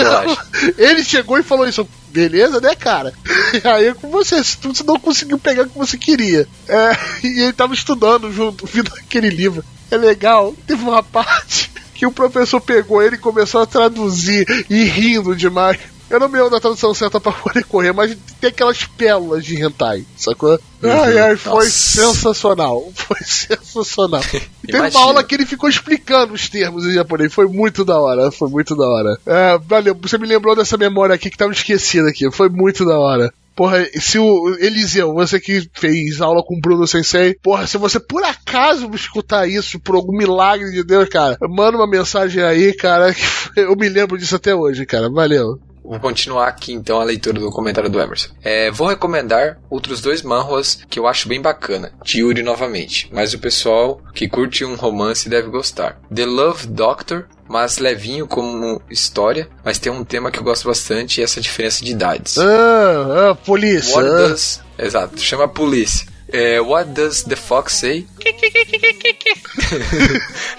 Ele chegou e falou isso. Beleza, né, cara? Aí é com você, se não conseguiu pegar o que você queria. É, e ele tava estudando junto, vendo aquele livro. É legal, teve uma parte que o professor pegou ele e começou a traduzir e rindo demais. Eu não me lembro da tradução certa pra poder correr, mas tem aquelas pérolas de hentai, sacou? Ai, ai, foi Nossa. sensacional. Foi sensacional. E teve uma aula que ele ficou explicando os termos em japonês. Foi muito da hora, foi muito da hora. É, valeu, você me lembrou dessa memória aqui que tava esquecida aqui. Foi muito da hora. Porra, se o Eliseu, você que fez aula com o Bruno Sensei, porra, se você por acaso escutar isso, por algum milagre de Deus, cara, manda uma mensagem aí, cara, que eu me lembro disso até hoje, cara. Valeu. Vou continuar aqui então a leitura do comentário do Emerson. É, vou recomendar outros dois manhwas que eu acho bem bacana, de Yuri novamente, mas o pessoal que curte um romance deve gostar. The Love Doctor, mas levinho como história, mas tem um tema que eu gosto bastante e essa diferença de idades. Ah, ah polícia. What ah. does... Exato, chama a polícia. É, what does the fox say?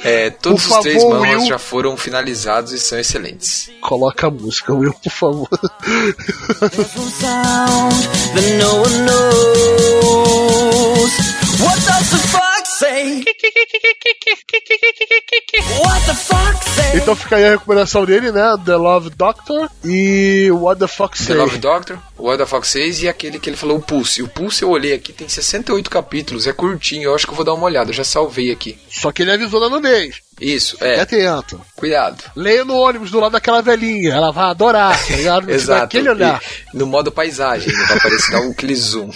É, todos Por os três favor, manhwas Will. já foram finalizados e são excelentes. Coloca a música, Will, por favor. What does the fox say? What the fox say? Então fica aí a recomendação dele, né? The Love Doctor e What the Fuck The Say. Love Doctor, What the Fox Says e aquele que ele falou, o Pulse. O Pulse eu olhei aqui, tem 68 capítulos, é curtinho, eu acho que eu vou dar uma olhada, eu já salvei aqui. Só que ele avisou na nudez. Isso, É é, atento. cuidado. Leia no ônibus do lado daquela velhinha. Ela vai adorar, tá ligado? Exato. Aquele olhar. E no modo paisagem, vai aparecer dar um zoom.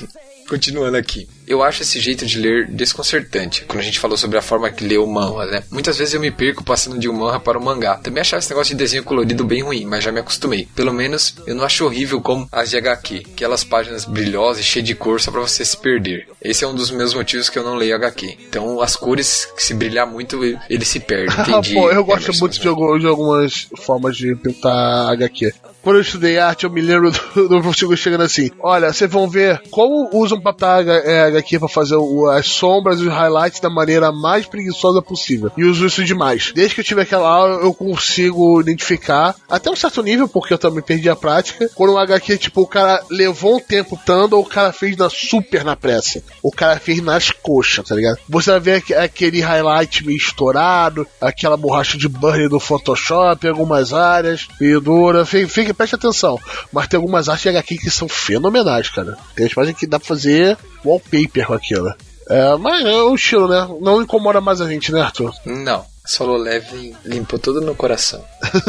Continuando aqui. Eu acho esse jeito de ler desconcertante. Quando a gente falou sobre a forma que lê o manhwa, né? Muitas vezes eu me perco passando de um manhwa para o mangá. Também achava esse negócio de desenho colorido bem ruim, mas já me acostumei. Pelo menos eu não acho horrível como as de HQ. Aquelas páginas brilhosas e cheias de cor só pra você se perder. Esse é um dos meus motivos que eu não leio HQ. Então as cores, se brilhar muito, ele se perde. Entendi. Pô, eu gosto Emerson, muito de algumas formas de pintar HQ. Quando eu estudei arte, eu me lembro do, do professor chegando assim: Olha, vocês vão ver como usam papel é, HQ pra fazer o- as sombras e os highlights da maneira mais preguiçosa possível. E uso isso demais. Desde que eu tive aquela aula, eu consigo identificar, até um certo nível, porque eu também perdi a prática. Quando o HQ, tipo, o cara levou um tempo tanto, ou o cara fez na super na pressa. O cara fez nas coxas, tá ligado? Você vai ver aque- aquele highlight meio estourado, aquela borracha de burn do Photoshop algumas áreas, meio dura. Fique, preste atenção. Mas tem algumas artes de HQ que são fenomenais, cara. Tem as páginas que dá pra fazer wallpaper com aquilo. É, mas é o estilo, né? Não incomoda mais a gente, né, Arthur? Não. Solo Leveling limpou tudo no coração.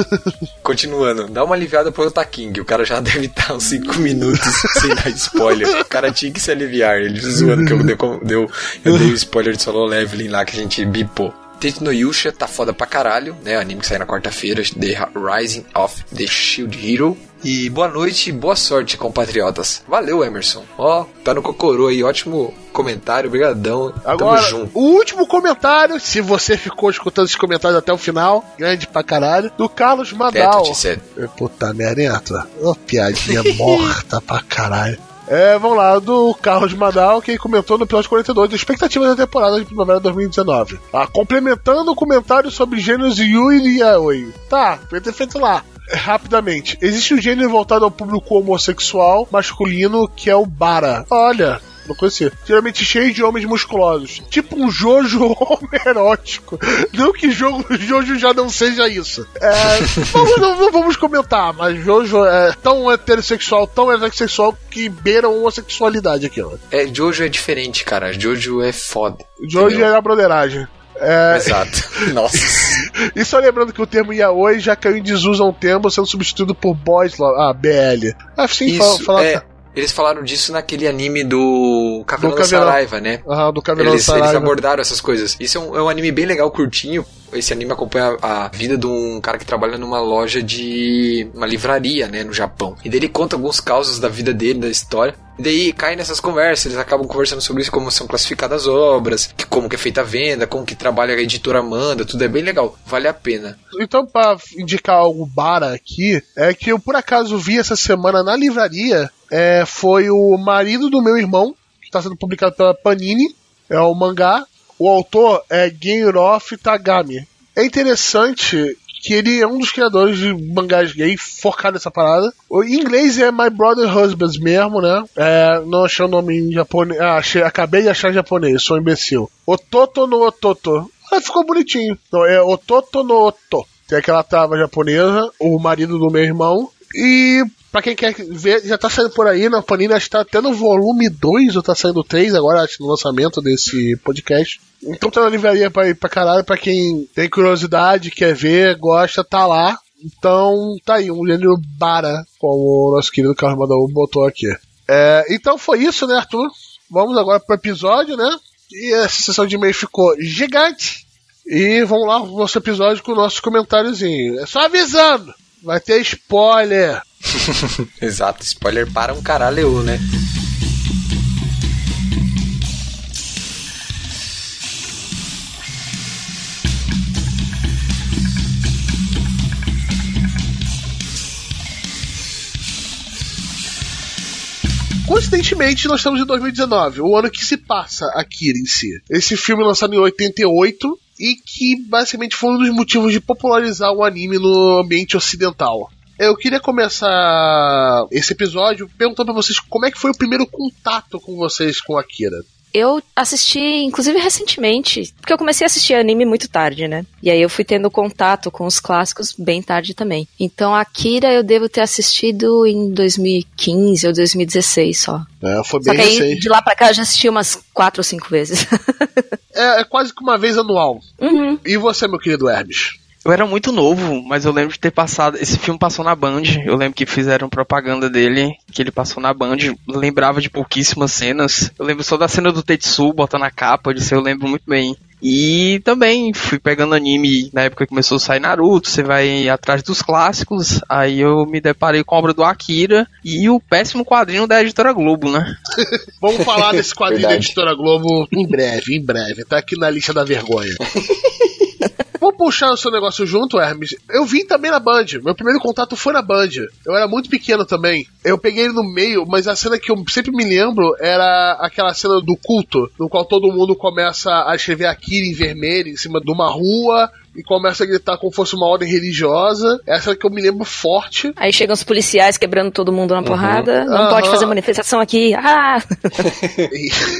Continuando, dá uma aliviada pro Otaking. O cara já deve estar uns 5 minutos sem dar spoiler. O cara tinha que se aliviar. Ele zoando que eu deu, eu dei o spoiler de Solo Leveling lá que a gente bipou. Tate no Yusha tá foda pra caralho, né? O anime que sai na quarta-feira, The Rising of the Shield Hero. E boa noite e boa sorte, compatriotas. Valeu, Emerson. Ó, tá no Cocorô aí, ótimo comentário, brigadão. Agora, Tamo junto. o último comentário, se você ficou escutando esses comentários até o final, grande pra caralho, do Carlos Madal. Puta merda, piadinha morta pra caralho. É, vamos lá, do Carlos Madal, que comentou no episódio 42, expectativas da temporada de primavera 2019. Ah, complementando o comentário sobre gêneros Yui e Yaoi. Tá, podia ter feito lá. Rapidamente, existe um gênero voltado ao público homossexual masculino que é o Bara. Olha, não conhecia. Geralmente cheio de homens musculosos. Tipo um Jojo homerótico. Não que jogo, Jojo já não seja isso. É, vamos, não, não vamos comentar, mas Jojo é tão heterossexual, tão heterossexual que beira a homossexualidade aquilo. É, Jojo é diferente, cara. Jojo é foda. Jojo Entendeu? é a broderagem. É, Exato. Nossa. e só lembrando que o termo yaoi já caiu em desuso há um tempo, sendo substituído por boys, lá- ah, BL. Assim, fala, Isso, fala é. Eles falaram disso naquele anime do Caveirão da. Saraiva, né? ah, do Caveirão Eles, eles Saraiva. abordaram essas coisas. Isso é um, é um anime bem legal, curtinho. Esse anime acompanha a vida de um cara que trabalha numa loja de uma livraria, né, no Japão. E daí ele conta alguns causos da vida dele, da história. E daí cai nessas conversas, eles acabam conversando sobre isso, como são classificadas as obras, que, como que é feita a venda, como que trabalha a editora manda, tudo é bem legal, vale a pena. Então, pra indicar algo bara aqui, é que eu por acaso vi essa semana na livraria, é, foi o marido do meu irmão, que está sendo publicado pela Panini, é o mangá. O autor é Genrof Tagami. É interessante que ele é um dos criadores de mangás gay focado nessa parada. O inglês é My Brother Husbands mesmo, né? É, não achei o nome em japonês. Ah, achei, acabei de achar em japonês, sou um imbecil. Ototo no Ototo. Ah, ficou bonitinho. Então, é Ototo no Oto. Tem aquela trava japonesa, o marido do meu irmão. E pra quem quer ver, já tá saindo por aí na Panini, acho que tá até no volume 2 ou tá saindo 3 agora, acho, no lançamento desse podcast. Então tá na livraria pra pra caralho, pra quem tem curiosidade, quer ver, gosta, tá lá. Então tá aí, um gênero bara, como o nosso querido Carlos Madaú botou aqui. É, então foi isso, né, Arthur? Vamos agora pro episódio, né? E essa sessão de e-mail ficou gigante. E vamos lá pro nosso episódio com o nosso comentáriozinho. É só avisando, vai ter spoiler. Exato, spoiler para um caralho, né? Coincidentemente, nós estamos em 2019, o ano que se passa Akira em si. Esse filme lançado em 88 e que basicamente foi um dos motivos de popularizar o anime no ambiente ocidental. Eu queria começar esse episódio perguntando pra vocês como é que foi o primeiro contato com vocês com Akira. Eu assisti, inclusive, recentemente, porque eu comecei a assistir anime muito tarde, né? E aí eu fui tendo contato com os clássicos bem tarde também. Então, Akira eu devo ter assistido em 2015 ou 2016 só. É, foi Só bem que aí, recente. de lá pra cá, eu já assisti umas quatro ou cinco vezes. É, é quase que uma vez anual. uhum. E você, meu querido Hermes? Eu era muito novo, mas eu lembro de ter passado. Esse filme passou na Band. Eu lembro que fizeram propaganda dele, que ele passou na Band. Lembrava de pouquíssimas cenas. Eu lembro só da cena do Tetsu botando a capa, disso eu lembro muito bem. E também fui pegando anime na época que começou a sair Naruto, você vai atrás dos clássicos. Aí eu me deparei com a obra do Akira e o péssimo quadrinho da editora Globo, né? Vamos falar desse quadrinho da. Editora Globo em breve, em breve. Tá aqui na lista da vergonha. Vou puxar o seu negócio junto, Hermes. Eu vim também na Band. Meu primeiro contato foi na Band. Eu era muito pequeno também. Eu peguei ele no meio, mas a cena que eu sempre me lembro era aquela cena do culto, no qual todo mundo começa a escrever Akira em vermelho em cima de uma rua e começa a gritar como fosse uma ordem religiosa. Essa que eu me lembro forte. Aí chegam os policiais quebrando todo mundo na porrada. Não Aham. pode fazer manifestação aqui. Ah!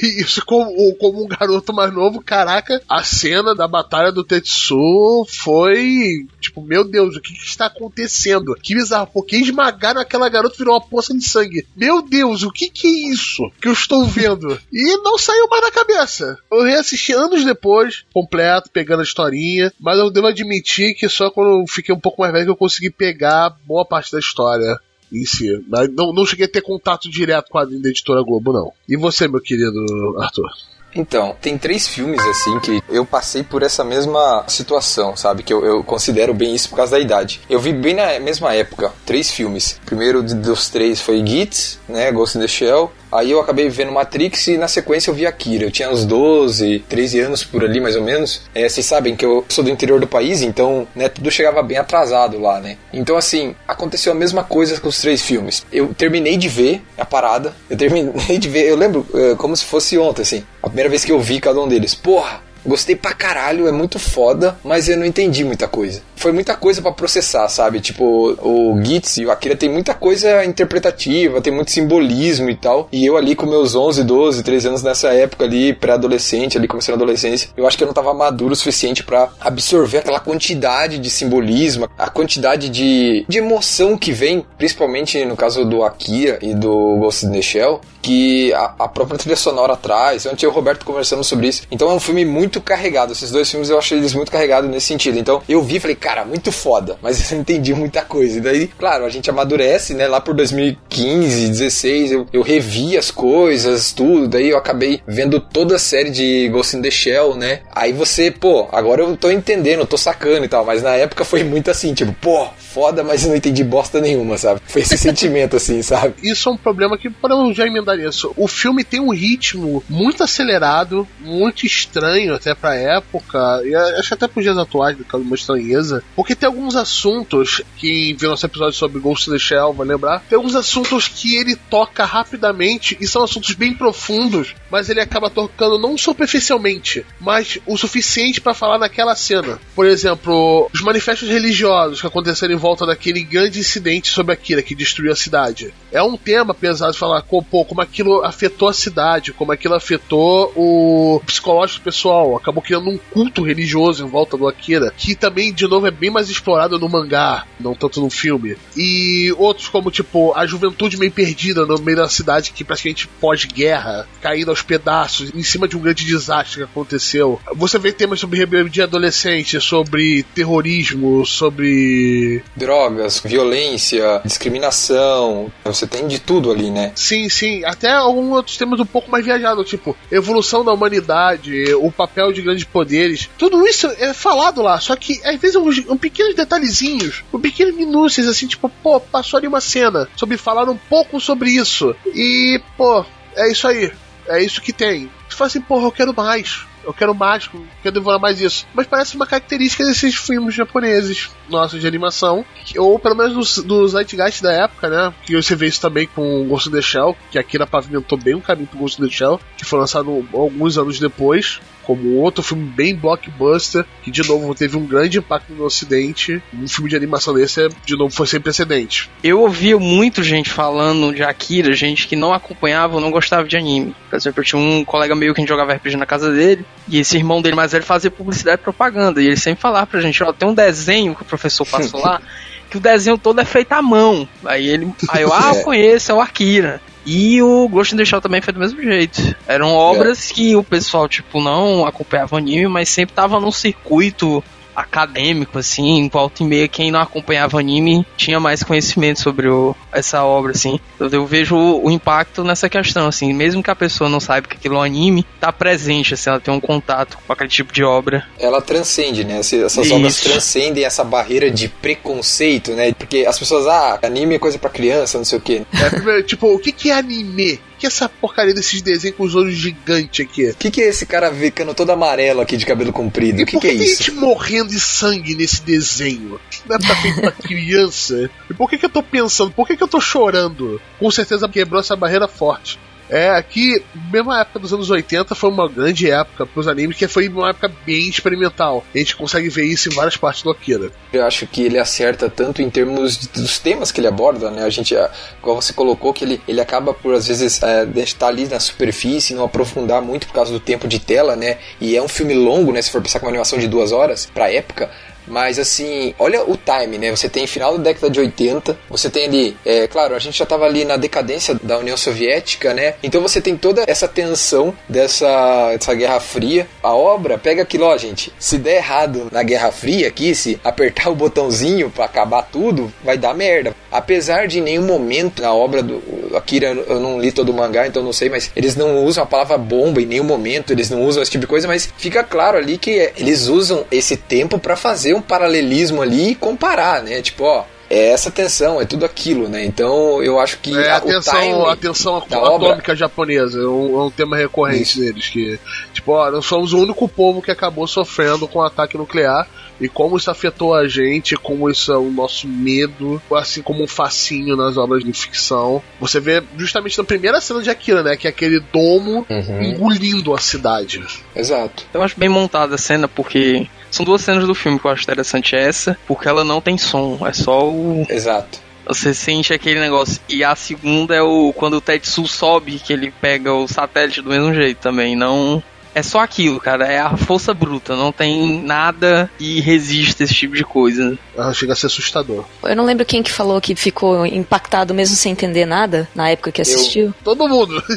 E isso como, como um garoto mais novo, caraca, a cena da batalha do Tetsu foi tipo, meu Deus, o que, que está acontecendo? Que bizarro, porque esmagaram aquela garota e virou uma poça de sangue. Meu Deus, o que que é isso que eu estou vendo? E não saiu mais na cabeça. Eu reassisti anos depois, completo, pegando a historinha, mas eu devo admitir que só quando eu fiquei um pouco mais velho que eu consegui pegar boa parte da história em si. Mas não, não cheguei a ter contato direto com a editora Globo, não. E você, meu querido Arthur? Então, tem três filmes assim que eu passei por essa mesma situação, sabe? Que eu, eu considero bem isso por causa da idade. Eu vi bem na mesma época, três filmes. Primeiro de- dos três foi Gits, né? Ghost in the Shell. Aí eu acabei vendo Matrix e na sequência eu vi Akira. Eu tinha uns 12, 13 anos por ali mais ou menos. É, vocês sabem que eu sou do interior do país, então né, tudo chegava bem atrasado lá, né? Então assim, aconteceu a mesma coisa com os três filmes. Eu terminei de ver a parada, eu terminei de ver, eu lembro é, como se fosse ontem, assim. A primeira vez que eu vi cada um deles. Porra! Gostei pra caralho, é muito foda, mas eu não entendi muita coisa. Foi muita coisa pra processar, sabe? Tipo, o Gits e o Akira tem muita coisa interpretativa, tem muito simbolismo e tal. E eu ali com meus 11, 12, 13 anos nessa época ali, pré-adolescente, ali começando a adolescência, eu acho que eu não tava maduro o suficiente pra absorver aquela quantidade de simbolismo, a quantidade de, de emoção que vem, principalmente no caso do Akira e do Ghost in the Shell, que a, a própria trilha sonora traz. Ontem eu e o Roberto conversamos sobre isso. Então é um filme muito carregado. Esses dois filmes eu achei eles muito carregados nesse sentido. Então eu vi e falei, cara, muito foda, mas eu não entendi muita coisa. E daí, claro, a gente amadurece, né? Lá por 2015, 16, eu, eu revi as coisas, tudo. Daí eu acabei vendo toda a série de Ghost in the Shell, né? Aí você, pô, agora eu tô entendendo, eu tô sacando e tal. Mas na época foi muito assim, tipo, pô, foda, mas eu não entendi bosta nenhuma, sabe? Foi esse sentimento assim, sabe? Isso é um problema que, para eu já emendar isso, o filme tem um ritmo muito acelerado, muito estranho até pra época, e acho até pros dias atuais, uma estranheza, porque tem alguns assuntos, que viu nosso episódio sobre Ghost in the Shell, vai lembrar, tem alguns assuntos que ele toca rapidamente, e são assuntos bem profundos, mas ele acaba tocando não superficialmente, mas o suficiente pra falar naquela cena. Por exemplo, os manifestos religiosos que aconteceram em volta daquele grande incidente sobre Akira que destruiu a cidade. É um tema pesado de falar co- pô, como aquilo afetou a cidade, como aquilo afetou o psicológico pessoal. Acabou criando um culto religioso em volta do Akira, que também, de novo, é bem mais explorado no mangá, não tanto no filme. E outros como, tipo, a juventude meio perdida no meio da cidade, que praticamente pós-guerra, caindo aos pedaços, em cima de um grande desastre que aconteceu. Você vê temas sobre rebeldia adolescente, sobre terrorismo, sobre Drogas, violência, discriminação, você tem de tudo ali, né? Sim, sim. Até alguns outros temas um pouco mais viajados, tipo evolução da humanidade, o papel de grandes poderes. Tudo isso é falado lá, só que às vezes uns, um pequenos detalhezinhos, um pequenas minúcias, assim, tipo, pô, passou ali uma cena sobre falar um pouco sobre isso. E, pô, é isso aí. É isso que tem. Você fala assim, porra, eu quero mais. Eu quero mais, eu quero devorar mais isso. Mas parece uma característica desses filmes japoneses, nossos de animação, ou pelo menos do, do Zeitgeist da época, né? Que você vê isso também com Ghost in the Shell, que a Akira pavimentou bem o caminho pro Ghost in the Shell, que foi lançado alguns anos depois, como outro filme bem blockbuster, que de novo teve um grande impacto no ocidente. Um filme de animação desse, é, de novo, foi sem precedente. Eu ouvia muito gente falando de Akira, gente que não acompanhava ou não gostava de anime. Por exemplo, eu tinha um colega meu que a gente jogava RPG na casa dele, e esse irmão dele mais velho fazia publicidade e propaganda, e ele sempre falava pra gente, ó, tem um desenho que o professor passou lá, que o desenho todo é feito à mão. Aí ele, aí eu, ah, eu conheço, é o Akira. E o Ghost in the Shell também foi do mesmo jeito. Eram obras que o pessoal, tipo, não acompanhava o anime, mas sempre tava num circuito acadêmico, assim, volta e meia, quem não acompanhava anime tinha mais conhecimento sobre o, essa obra, assim. Eu, eu vejo o, o impacto nessa questão, assim, mesmo que a pessoa não saiba que aquilo é um anime, tá presente, assim, ela tem um contato com aquele tipo de obra. Ela transcende, né? Essas Isso. obras transcendem essa barreira de preconceito, né? Porque as pessoas, ah, anime é coisa pra criança, não sei o quê. É, tipo, o que, que é anime? O que é essa porcaria desses desenhos com os olhos gigantes aqui? O que, que é esse cara ficando todo amarelo aqui de cabelo comprido? O que, por que é que tem isso? gente morrendo de sangue nesse desenho? Não é pra feito pra criança? E por que, que eu tô pensando? Por que, que eu tô chorando? Com certeza quebrou essa barreira forte. É, aqui, mesmo a época dos anos 80 foi uma grande época pros animes, que foi uma época bem experimental. A gente consegue ver isso em várias partes do Akira. Eu acho que ele acerta tanto em termos dos temas que ele aborda, né? A gente, como você colocou, que ele, ele acaba por às vezes é, estar ali na superfície, não aprofundar muito por causa do tempo de tela, né? E é um filme longo, né? Se for pensar com uma animação de duas horas, pra época. Mas assim, olha o time, né? Você tem final da década de 80, você tem ali, é claro, a gente já tava ali na decadência da União Soviética, né? Então você tem toda essa tensão dessa, dessa Guerra Fria. A obra pega aquilo, ó, gente, se der errado na Guerra Fria aqui, se apertar o botãozinho pra acabar tudo, vai dar merda. Apesar de em nenhum momento na obra do Akira, eu não li todo o mangá, então não sei, mas eles não usam a palavra bomba em nenhum momento, eles não usam esse tipo de coisa, mas fica claro ali que eles usam esse tempo pra fazer um paralelismo ali e comparar, né? Tipo, ó, é essa tensão, é tudo aquilo, né? Então eu acho que É a, a tensão, a tensão da obra atômica japonesa, é um, é um tema recorrente deles. Que, tipo, ó, nós somos o único povo que acabou sofrendo com o ataque nuclear. E como isso afetou a gente, como isso é o nosso medo, assim como um facinho nas obras de ficção. Você vê justamente na primeira cena de Akira, né? Que é aquele domo Uhum. engolindo a cidade. Exato. Eu acho bem montada a cena, porque são duas cenas do filme que eu acho interessante essa, porque ela não tem som, é só o. Exato. Você sente aquele negócio. E a segunda é o quando o Tetsu sobe, que ele pega o satélite do mesmo jeito também. Não. É só aquilo, cara. É a força bruta. Não tem nada que resista a esse tipo de coisa. Ah, Chega a ser assustador. Eu não lembro quem que falou que ficou impactado mesmo sem entender nada na época que assistiu. Todo mundo.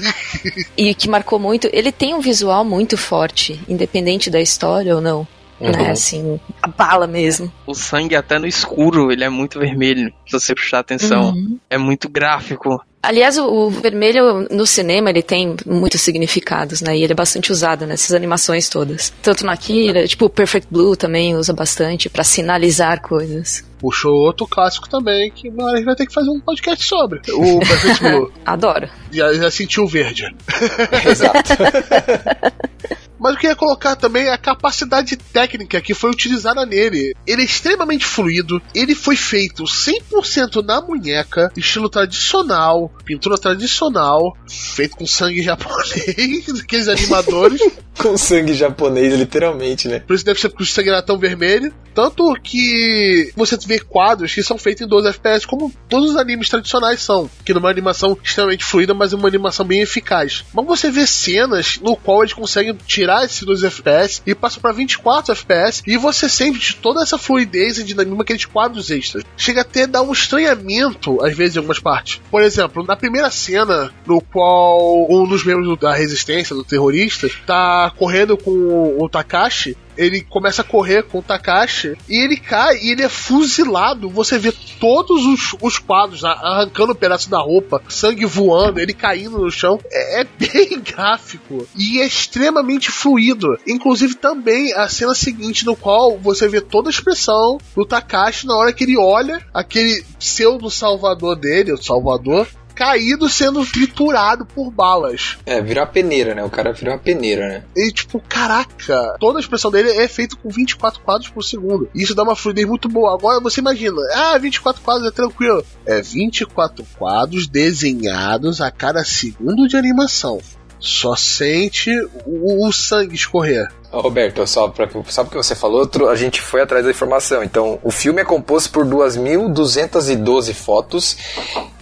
E que marcou muito. Ele tem um visual muito forte, independente da história ou não. Né? Assim, a bala mesmo. O sangue até no escuro, ele é muito vermelho, se você prestar atenção. Uhum. É muito gráfico. Aliás, o, o vermelho no cinema ele tem muitos significados, né? E ele é bastante usado nessas animações todas. Tanto na Kira, tipo o Perfect Blue também usa bastante pra sinalizar coisas. Puxou outro clássico também, que uma hora a gente vai ter que fazer um podcast sobre. O Perfect Blue. Adoro. Já, já sentiu o verde. Exato. Mas eu queria colocar também a capacidade técnica que foi utilizada nele. Ele é extremamente fluido, ele foi feito 100% na munheca, estilo tradicional, pintura tradicional, feito com sangue japonês, aqueles animadores. Com sangue japonês, literalmente, né? Por isso deve ser porque o sangue era tão vermelho. Tanto que você vê quadros que são feitos em 12 FPS, como todos os animes tradicionais são. Que numa animação extremamente fluida, mas uma animação bem eficaz. Mas você vê cenas no qual eles conseguem tirar esses 12 FPS e passam para 24 FPS. E você sente toda essa fluidez e dinamismo aqueles quadros extras. Chega até a dar um estranhamento, às vezes, em algumas partes. Por exemplo, na primeira cena, no qual um dos membros da resistência, do terrorista, tá correndo com o Takashi ele começa a correr com o Takashi e ele cai e ele é fuzilado. Você vê todos os, os quadros arrancando um pedaço da roupa, sangue voando, ele caindo no chão. É, é bem gráfico e é extremamente fluido. Inclusive também a cena seguinte, no qual você vê toda a expressão do Takashi na hora que ele olha aquele pseudo salvador dele, o salvador. Caído sendo triturado por balas. É, virou uma peneira, né? O cara virou uma peneira, né? E tipo, caraca, toda a expressão dele é feita com 24 quadros por segundo. E isso dá uma fluidez muito boa. Agora você imagina, ah, 24 quadros é tranquilo. É 24 quadros desenhados a cada segundo de animação. Só sente o, o sangue escorrer. Roberto, só, pra, só porque você falou, a gente foi atrás da informação. Então, o filme é composto por 2.212 fotos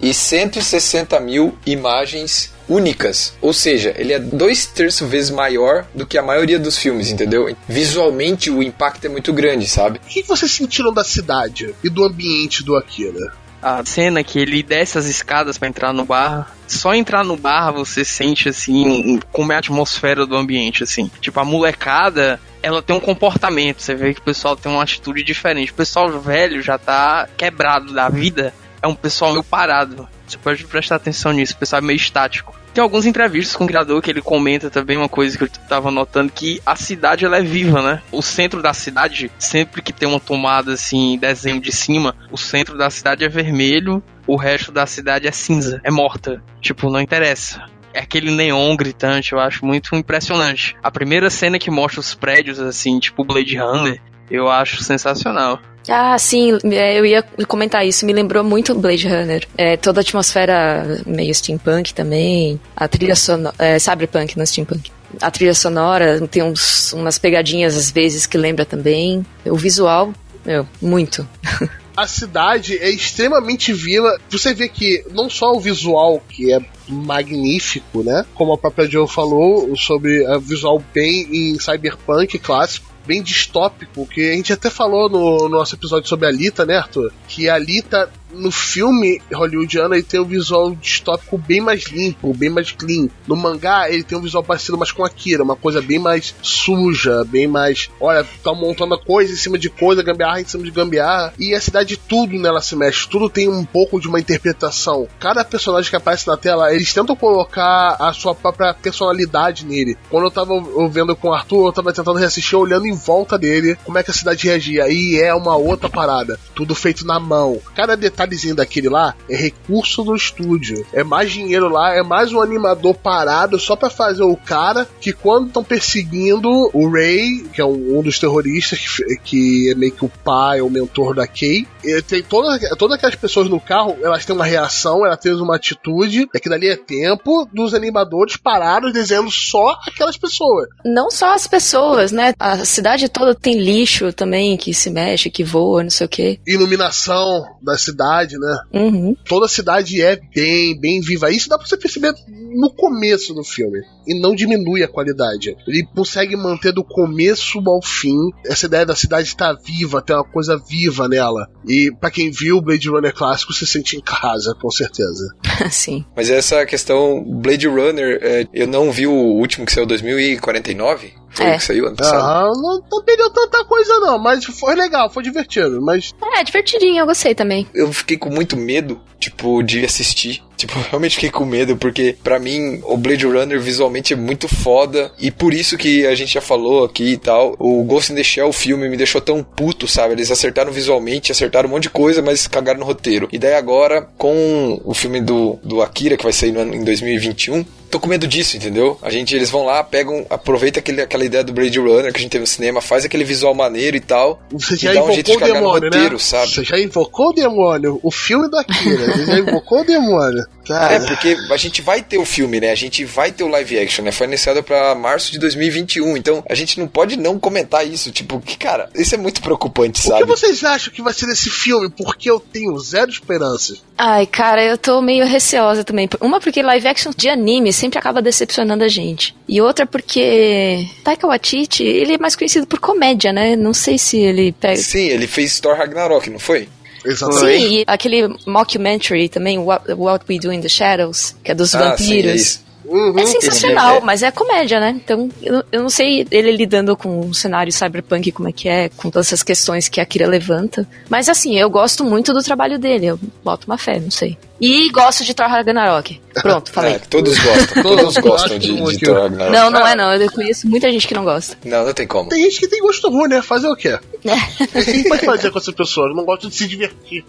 e 160 mil imagens únicas. Ou seja, ele é dois terços vezes maior do que a maioria dos filmes, entendeu? Visualmente, o impacto é muito grande, sabe? O que vocês sentiram da cidade e do ambiente do Akira? A cena que ele desce as escadas pra entrar no bar. Só entrar no bar você sente assim como é a atmosfera do ambiente, assim. Tipo, a molecada, ela tem um comportamento. Você vê que o pessoal tem uma atitude diferente. O pessoal velho já tá quebrado da vida. É um pessoal meio parado. Você pode prestar atenção nisso. O pessoal é meio estático. Tem alguns entrevistas com o criador que ele comenta também uma coisa que eu tava notando que a cidade ela é viva, né? O centro da cidade, sempre que tem uma tomada assim, desenho de cima, o centro da cidade é vermelho, o resto da cidade é cinza, é morta. Tipo, não interessa. É aquele neon gritante, eu acho muito impressionante. A primeira cena que mostra os prédios assim, tipo Blade Runner, eu acho sensacional. Ah, sim, é, eu ia comentar isso, me lembrou muito Blade Runner. É, toda a atmosfera meio steampunk também, a trilha sonora, é, cyberpunk, não steampunk. A trilha sonora tem uns, umas pegadinhas às vezes que lembra também. O visual, meu, muito. a cidade é extremamente viva. Você vê que não só o visual, que é magnífico, né? Como a própria Joe falou, sobre o visual bem em cyberpunk clássico. Bem distópico, que a gente até falou no, no nosso episódio sobre a Alita, né, Arthur? Que a Alita, no filme hollywoodiano, ele tem um visual distópico bem mais limpo, bem mais clean. No mangá, ele tem um visual parecido mais com Akira, uma coisa bem mais suja, bem mais. Olha, tá montando coisa em cima de coisa, gambiarra em cima de gambiarra. E a cidade, tudo nela se mexe, tudo tem um pouco de uma interpretação. Cada personagem que aparece na tela, eles tentam colocar a sua própria personalidade nele. Quando eu tava vendo com o Arthur, eu tava tentando reassistir, olhando em volta dele, como é que a cidade reagia. E é uma outra parada. Tudo feito na mão. Cada detalhezinho daquele lá é recurso do estúdio. É mais dinheiro lá, é mais um animador parado só pra fazer o cara que quando estão perseguindo o Ray, que é um, um dos terroristas, que, que é meio que o pai, o mentor da Kay, ele tem toda, todas aquelas pessoas no carro, elas têm uma reação, elas têm uma atitude, é que dali é tempo dos animadores parados desenhando só aquelas pessoas. Não só as pessoas, né? A cidade toda tem lixo também que se mexe, que voa, não sei o quê. Iluminação da cidade, né? Uhum. Toda a cidade é bem, bem viva. Isso dá pra você perceber no começo do filme. E não diminui a qualidade. Ele consegue manter do começo ao fim essa ideia da cidade estar viva, ter uma coisa viva nela. E pra quem viu o Blade Runner clássico, se sente em casa, com certeza. Sim. Mas essa questão Blade Runner, é, eu não vi o último que saiu 2049. Foi É. que saiu ano passado? Aham, não, não perdeu tanta coisa não, mas foi legal, foi divertido. Mas É, divertidinho, eu gostei também. Eu fiquei com muito medo, tipo, de assistir. Tipo, eu realmente fiquei com medo, porque pra mim o Blade Runner visualmente é muito foda. E por isso que a gente já falou aqui e tal. O Ghost in the Shell, o filme, me deixou tão puto, sabe? Eles acertaram visualmente, acertaram um monte de coisa, mas cagaram no roteiro. E daí agora, com o filme do, do Akira, que vai sair no em 2021. Tô com medo disso, entendeu? A gente, eles vão lá, pegam, aproveita aquele, aquela ideia do Blade Runner que a gente teve no cinema, faz aquele visual maneiro e tal. você E já dá um jeito invocou de cagar no demônio, roteiro, né? sabe? Você já invocou o demônio. O filme da Akira, você já invocou o demônio. Cara, É, porque a gente vai ter o filme, né? A gente vai ter o live action, né? Foi anunciado pra março de 2021. Então, a gente não pode não comentar isso. Tipo, que, cara, isso é muito preocupante, o que sabe? vocês acham que vai ser desse filme? Porque eu tenho zero esperança. Ai, cara, eu tô meio receosa também. Uma porque live action de anime sempre acaba decepcionando a gente. E outra porque Taika Waititi, ele é mais conhecido por comédia, né? Não sei se ele pega... Sim, ele fez Thor Ragnarok, não foi? Exatamente. Sim, e aquele mockumentary também, What, What We Do in the Shadows, que é dos Ah, sim, vampiros. isso. Uhum. É sensacional, é- mas é comédia, né? Então, eu, eu não sei ele lidando com o cenário cyberpunk, como é que é, com todas essas questões que a Kira levanta. Mas assim, eu gosto muito do trabalho dele, eu boto uma fé, não sei. E gosto de Thor Ragnarok. Pronto, falei. É, todos gostam, todos gostam de, de Thor Ragnarok. Não, não é não, eu conheço muita gente que não gosta. Não, não tem como. Tem gente que tem gosto ruim, né? Fazer o quê? É. O que pode fazer com essas pessoas? Não gostam de se divertir.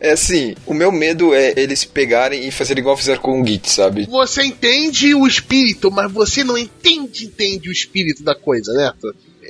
É assim, o meu medo é eles pegarem e fazerem igual fizeram com o Git, sabe? Você entende o espírito, mas você não entende, entende o espírito da coisa, né?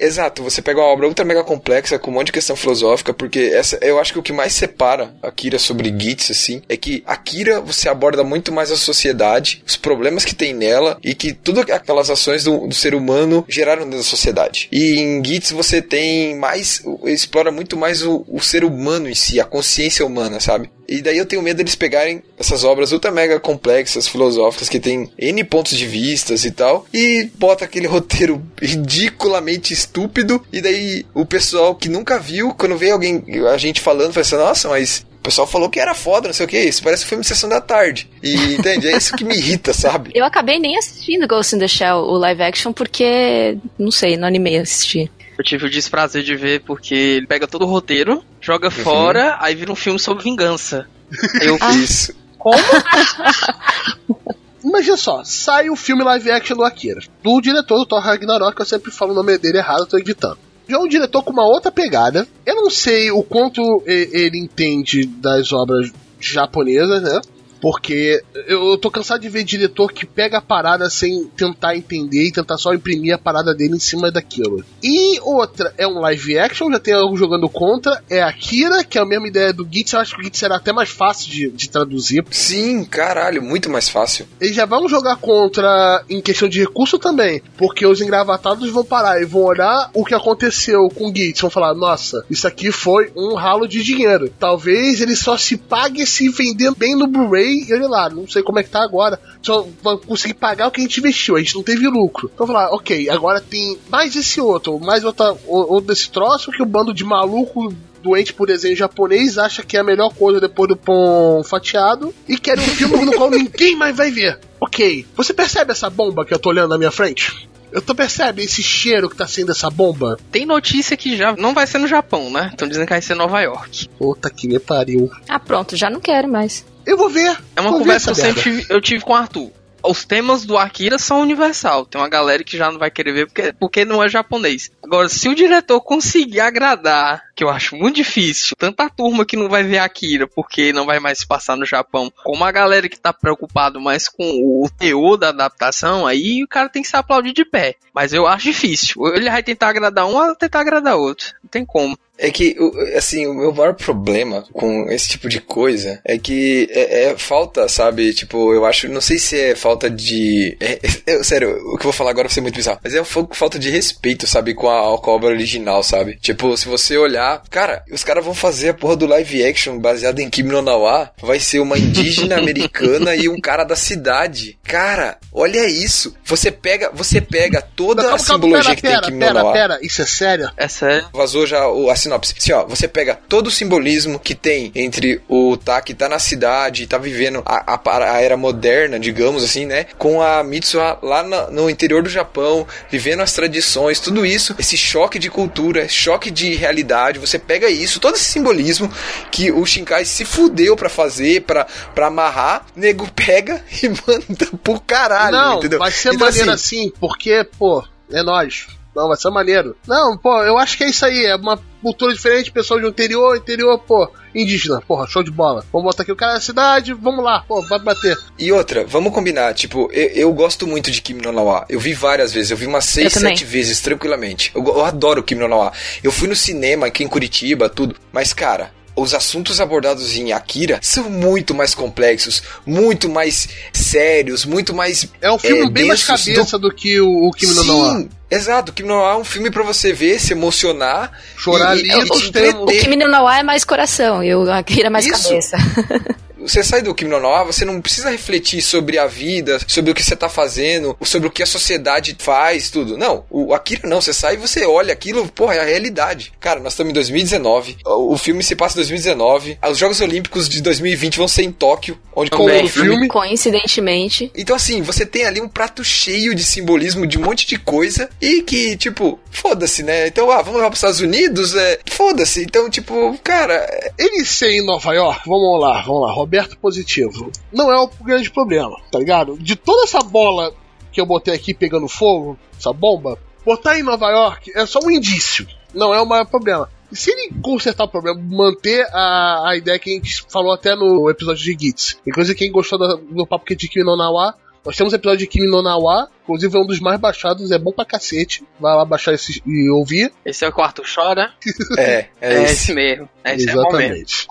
Exato, você pega uma obra ultra mega complexa com um monte de questão filosófica, porque essa eu acho que o que mais separa Akira sobre Gits, assim, é que Akira você aborda muito mais a sociedade, os problemas que tem nela e que todas aquelas ações do, do ser humano geraram dentro da sociedade. E em Gits você tem mais, explora muito mais o, o ser humano em si, a consciência humana, sabe? E daí eu tenho medo deles pegarem essas obras ultra mega complexas, filosóficas, que tem N pontos de vistas e tal, e bota aquele roteiro ridiculamente estúpido, e daí o pessoal que nunca viu, quando vê alguém, a gente falando, fala assim, nossa, mas o pessoal falou que era foda, não sei o que, isso parece um filme de sessão da tarde. E entende? É isso que me irrita, sabe? Eu acabei nem assistindo Ghost in the Shell, o live action, porque, não sei, não animei a assistir. Eu tive o desprazer de ver porque ele pega todo o roteiro, joga fora, aí vira um filme sobre vingança. Eu fiz. Como? Imagina só, sai o filme live action do Akira. Do diretor do Thor Ragnarok, eu sempre falo o nome dele errado, eu tô editando. Já é um diretor com uma outra pegada. Eu não sei o quanto ele entende das obras japonesas, né? Porque eu eu tô cansado de ver diretor que pega a parada sem tentar entender e tentar só imprimir a parada dele em cima daquilo. E outra, é um live action, já tem algo jogando contra. É Akira, que é a mesma ideia do Gits. Eu acho que o Gits será até mais fácil de, de traduzir. Sim, caralho, muito mais fácil. Eles já vão jogar contra em questão de recurso também, porque os engravatados vão parar e vão olhar o que aconteceu com o Gates, vão falar, nossa, isso aqui foi um ralo de dinheiro. Talvez ele só se pague se vender bem no Blu-ray e olha lá, não sei como é que tá agora. Só vai conseguir pagar o que a gente investiu, a gente não teve lucro. Então falar, ok, agora tem mais esse outro, mais outra, outro desse troço que o bando de maluco doente por desenho japonês acha que é a melhor coisa depois do pão fatiado e quer um filme no qual ninguém mais vai ver. Ok, você percebe essa bomba que eu tô olhando na minha frente? Eu tô percebe esse cheiro que tá saindo dessa bomba? Tem notícia que já não vai ser no Japão, né? Estão dizendo que vai ser em Nova York. Puta que me pariu. Ah, pronto, já não quero mais. Eu vou ver. É uma vou ver conversa que eu sempre tive, eu tive com o Arthur. Os temas do Akira são universal. Tem uma galera que já não vai querer ver porque, porque não é japonês. Agora, se o diretor conseguir agradar, que eu acho muito difícil, tanta turma que não vai ver Akira porque não vai mais passar no Japão, como a galera que tá preocupado mais com o teor da adaptação, aí o cara tem que se aplaudir de pé. Mas eu acho difícil. Ele vai tentar agradar um ou tentar agradar outro. Não tem como. É que, assim, o meu maior problema com esse tipo de coisa é que é, é falta, sabe? Tipo, eu acho, não sei se é falta de. é- é- sério, o que eu vou falar agora vai ser muito bizarro. Mas é falta de respeito, sabe? Com a, com a obra original, sabe? Tipo, se você olhar Cara, os caras vão fazer a porra do live action baseado em Kimi no Nawa. Vai ser uma indígena americana e um cara da cidade. Cara, olha isso. Você pega, você pega toda Calma, a calma, simbologia pera, que tem em pera, no pera, Nawa. pera, isso é sério? É sério. Vazou já o- a sinopse. Assim, ó, você pega todo o simbolismo que tem entre o Tá que tá na cidade, tá vivendo a, a- a era moderna, digamos assim, né? Com a Mitsuha lá na- no interior do Japão, vivendo as tradições, tudo isso, esse choque de cultura, choque de realidade. Você pega isso, todo esse simbolismo que o Shinkai se fudeu pra fazer, pra, pra amarrar, nego pega e manda pro caralho, não, entendeu? vai ser Então, maneiro assim, assim, porque, pô, é nós. Não, vai ser maneiro. Não, pô, eu acho que é isso aí. É uma cultura diferente, pessoal de interior, interior, pô, indígena. Porra, show de bola. Vamos botar aqui o cara da cidade, vamos lá, pô, vai bater. E outra, vamos combinar, tipo, eu, eu gosto muito de Kimi no Nawa. Eu vi várias vezes, eu vi umas seis, Eu também. sete vezes, tranquilamente. Eu, eu adoro Kimi no Nawa. Eu fui no cinema aqui em Curitiba, tudo. Mas, cara, os assuntos abordados em Akira são muito mais complexos, muito mais sérios, muito mais. É um filme bem mais cabeça do, que o, o Kimi no. Sim, exato. Kimi no é um filme pra você ver, se emocionar, Chorar e, ali, e, e O entreter. Kimi no é mais coração e o Akira é mais Isso. cabeça. Você sai do Kimi no você não precisa refletir sobre a vida, sobre o que você tá fazendo, sobre o que a sociedade faz, tudo. Não, o Akira não, você sai e você olha aquilo, porra, é a realidade. Cara, nós estamos em 2019, o o filme se passa em 2019, os Jogos Olímpicos de 2020 vão ser em Tóquio, onde Como Também. no filme. Coincidentemente. então, assim, você tem ali um prato cheio de simbolismo de um monte de coisa e que, tipo, foda-se, né? Então, ah, vamos lá pros Estados Unidos, é, foda-se. Então, tipo, cara, é- Ele ser em Nova York, vamos lá, vamos lá, Roberto Positivo. Não é o grande problema, tá ligado? De toda essa bola que eu botei aqui pegando fogo, essa bomba, botar em Nova York é só um indício. Não é o maior problema. E se ele consertar o problema, manter a, a ideia que a gente falou até no episódio de Gits. Inclusive, quem gostou do, do papo que é de Kimi no Nawa, nós temos episódio de Kimi no Nawa, inclusive é um dos mais baixados, é bom pra cacete. Vai lá baixar esse, e ouvir. Esse é o quarto chora. é, é, É esse. esse mesmo. É esse é. Exatamente.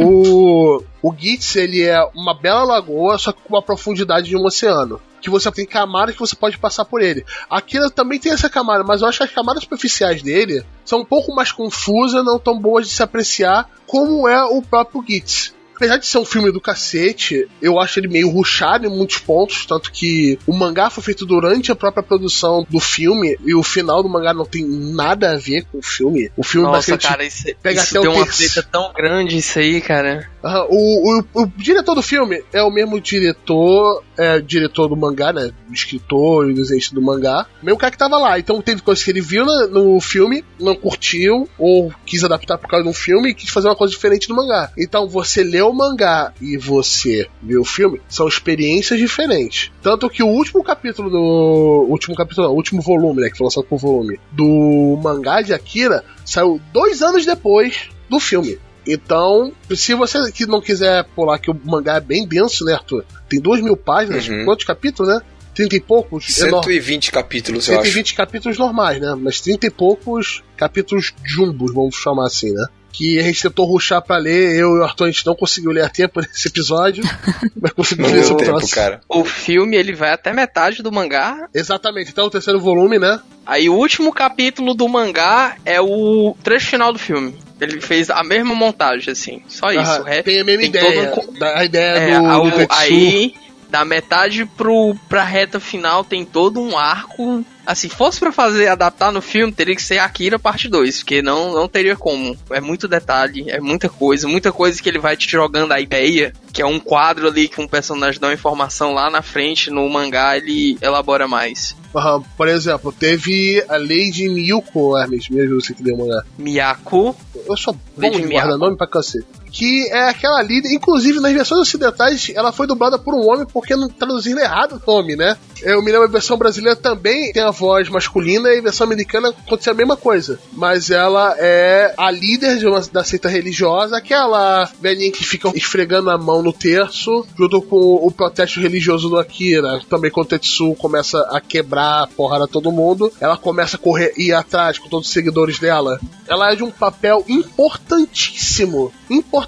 O, o Gitz, ele é uma bela lagoa, só que com uma profundidade de um oceano. Que você tem camadas que você pode passar por ele. Aquilo também tem essa camada, mas eu acho que as camadas superficiais dele são um pouco mais confusas, não tão boas de se apreciar, como é o próprio Gitz. Apesar de ser um filme do cacete, eu acho ele meio ruchado em muitos pontos, tanto que o mangá foi feito durante a própria produção do filme, e o final do mangá não tem nada a ver com o filme. O filme Nossa, cara, isso, pega isso até o deu uma treta tão grande isso aí, cara. O, o, o diretor do filme é o mesmo diretor, é, diretor do mangá, né? Escritor e desenhista do mangá. Mesmo cara que tava lá. Então teve coisas que ele viu na- no filme, não curtiu, ou quis adaptar por causa de um filme e quis fazer uma coisa diferente do mangá. Então você lê o mangá e você vê o filme, são experiências diferentes. Tanto que o último capítulo do. Último capítulo, não, o último volume, né? Que foi lançado por volume, do mangá de Akira, saiu dois anos depois do filme. Então, se você que não quiser pular, que o mangá é bem denso, né, Arthur? Tem duas mil páginas, Uhum. quantos capítulos, né? Trinta e poucos? Enorme. 120 capítulos, eu acho. 120 capítulos normais, né? Mas 30 e poucos capítulos jumbos, vamos chamar assim, né? Que a gente tentou ruxar pra ler, eu e o Arthur a gente não conseguiu ler a tempo nesse episódio, mas conseguimos ler o tempo, próximo. cara. O filme ele vai até metade do mangá. Exatamente, então o terceiro volume, né? Aí o último capítulo do mangá é o trecho final do filme. Ele fez a mesma montagem, assim. Só isso. Ah, o resto tem a mesma tem ideia. todo um a ideia É, do, ao- do Tetsu. aí, da metade pro, pra reta final, tem todo um arco. Assim, se fosse pra fazer, adaptar no filme, teria que ser Akira parte 2, porque não, não teria como. É muito detalhe, é muita coisa, muita coisa que ele vai te jogando a ideia, que é um quadro ali que um personagem dá uma informação lá na frente, no mangá ele elabora mais. Aham, por exemplo, teve a Lady Miyuko, Hermes, me ajuda você que deu uma Miyako, Eu sou bom Lady de Miyako. guardar nome pra cacete. Que é aquela líder, inclusive nas versões ocidentais, ela foi dublada por um homem porque não traduziram errado o nome, né? Eu me lembro a versão brasileira também tem a voz masculina e a versão americana aconteceu a mesma coisa. Mas ela é a líder de uma, da seita religiosa, aquela velhinha que fica esfregando a mão no terço, junto com o protesto religioso do Akira. Também quando o Tetsu começa a quebrar a porrada todo mundo, ela começa a correr e ir atrás com todos os seguidores dela. Ela é de um papel importantíssimo, importantíssimo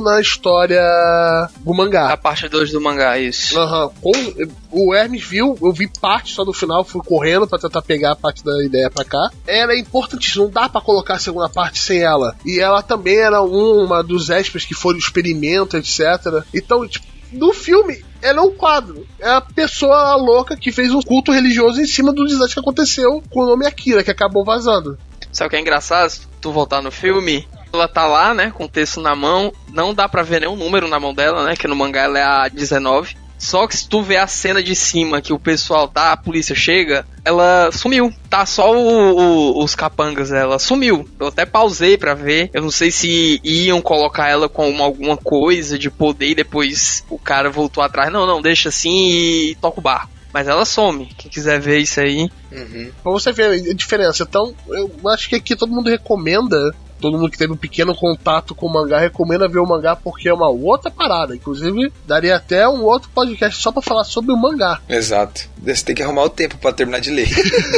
na história do a mangá. parte 2 do mangá, isso. Aham. Com- O Hermes viu, eu vi parte só do final, fui correndo pra tentar pegar a parte da ideia pra cá. Ela é importante, não dá pra colocar a segunda parte sem ela. E ela também era uma dos espers que foram experimento, etc. Então, tipo, no filme, ela é um quadro. É a pessoa louca que fez um culto religioso em cima do desastre que aconteceu com o nome Akira, que acabou vazando. Sabe o que é engraçado? Se tu voltar no filme, ela tá lá, né, com o texto na mão, não dá pra ver nenhum número na mão dela, né, que no mangá ela é a 19. Só que se tu vê a cena de cima que o pessoal tá, a polícia chega, ela sumiu. Tá só o- o- os capangas dela. Sumiu. Eu até pausei pra ver. Eu não sei se iam colocar ela com uma- alguma coisa de poder e depois o cara voltou atrás. Não, não, deixa assim e toca o barco. Mas ela some. Quem quiser ver isso aí. Uhum. Pra você ver a diferença. Então, eu acho que aqui todo mundo recomenda. Todo mundo que teve um pequeno contato com o mangá recomenda ver o mangá porque é uma outra parada. Inclusive, daria até um outro podcast só pra falar sobre o mangá, Exato. Você tem que arrumar o tempo pra terminar de ler.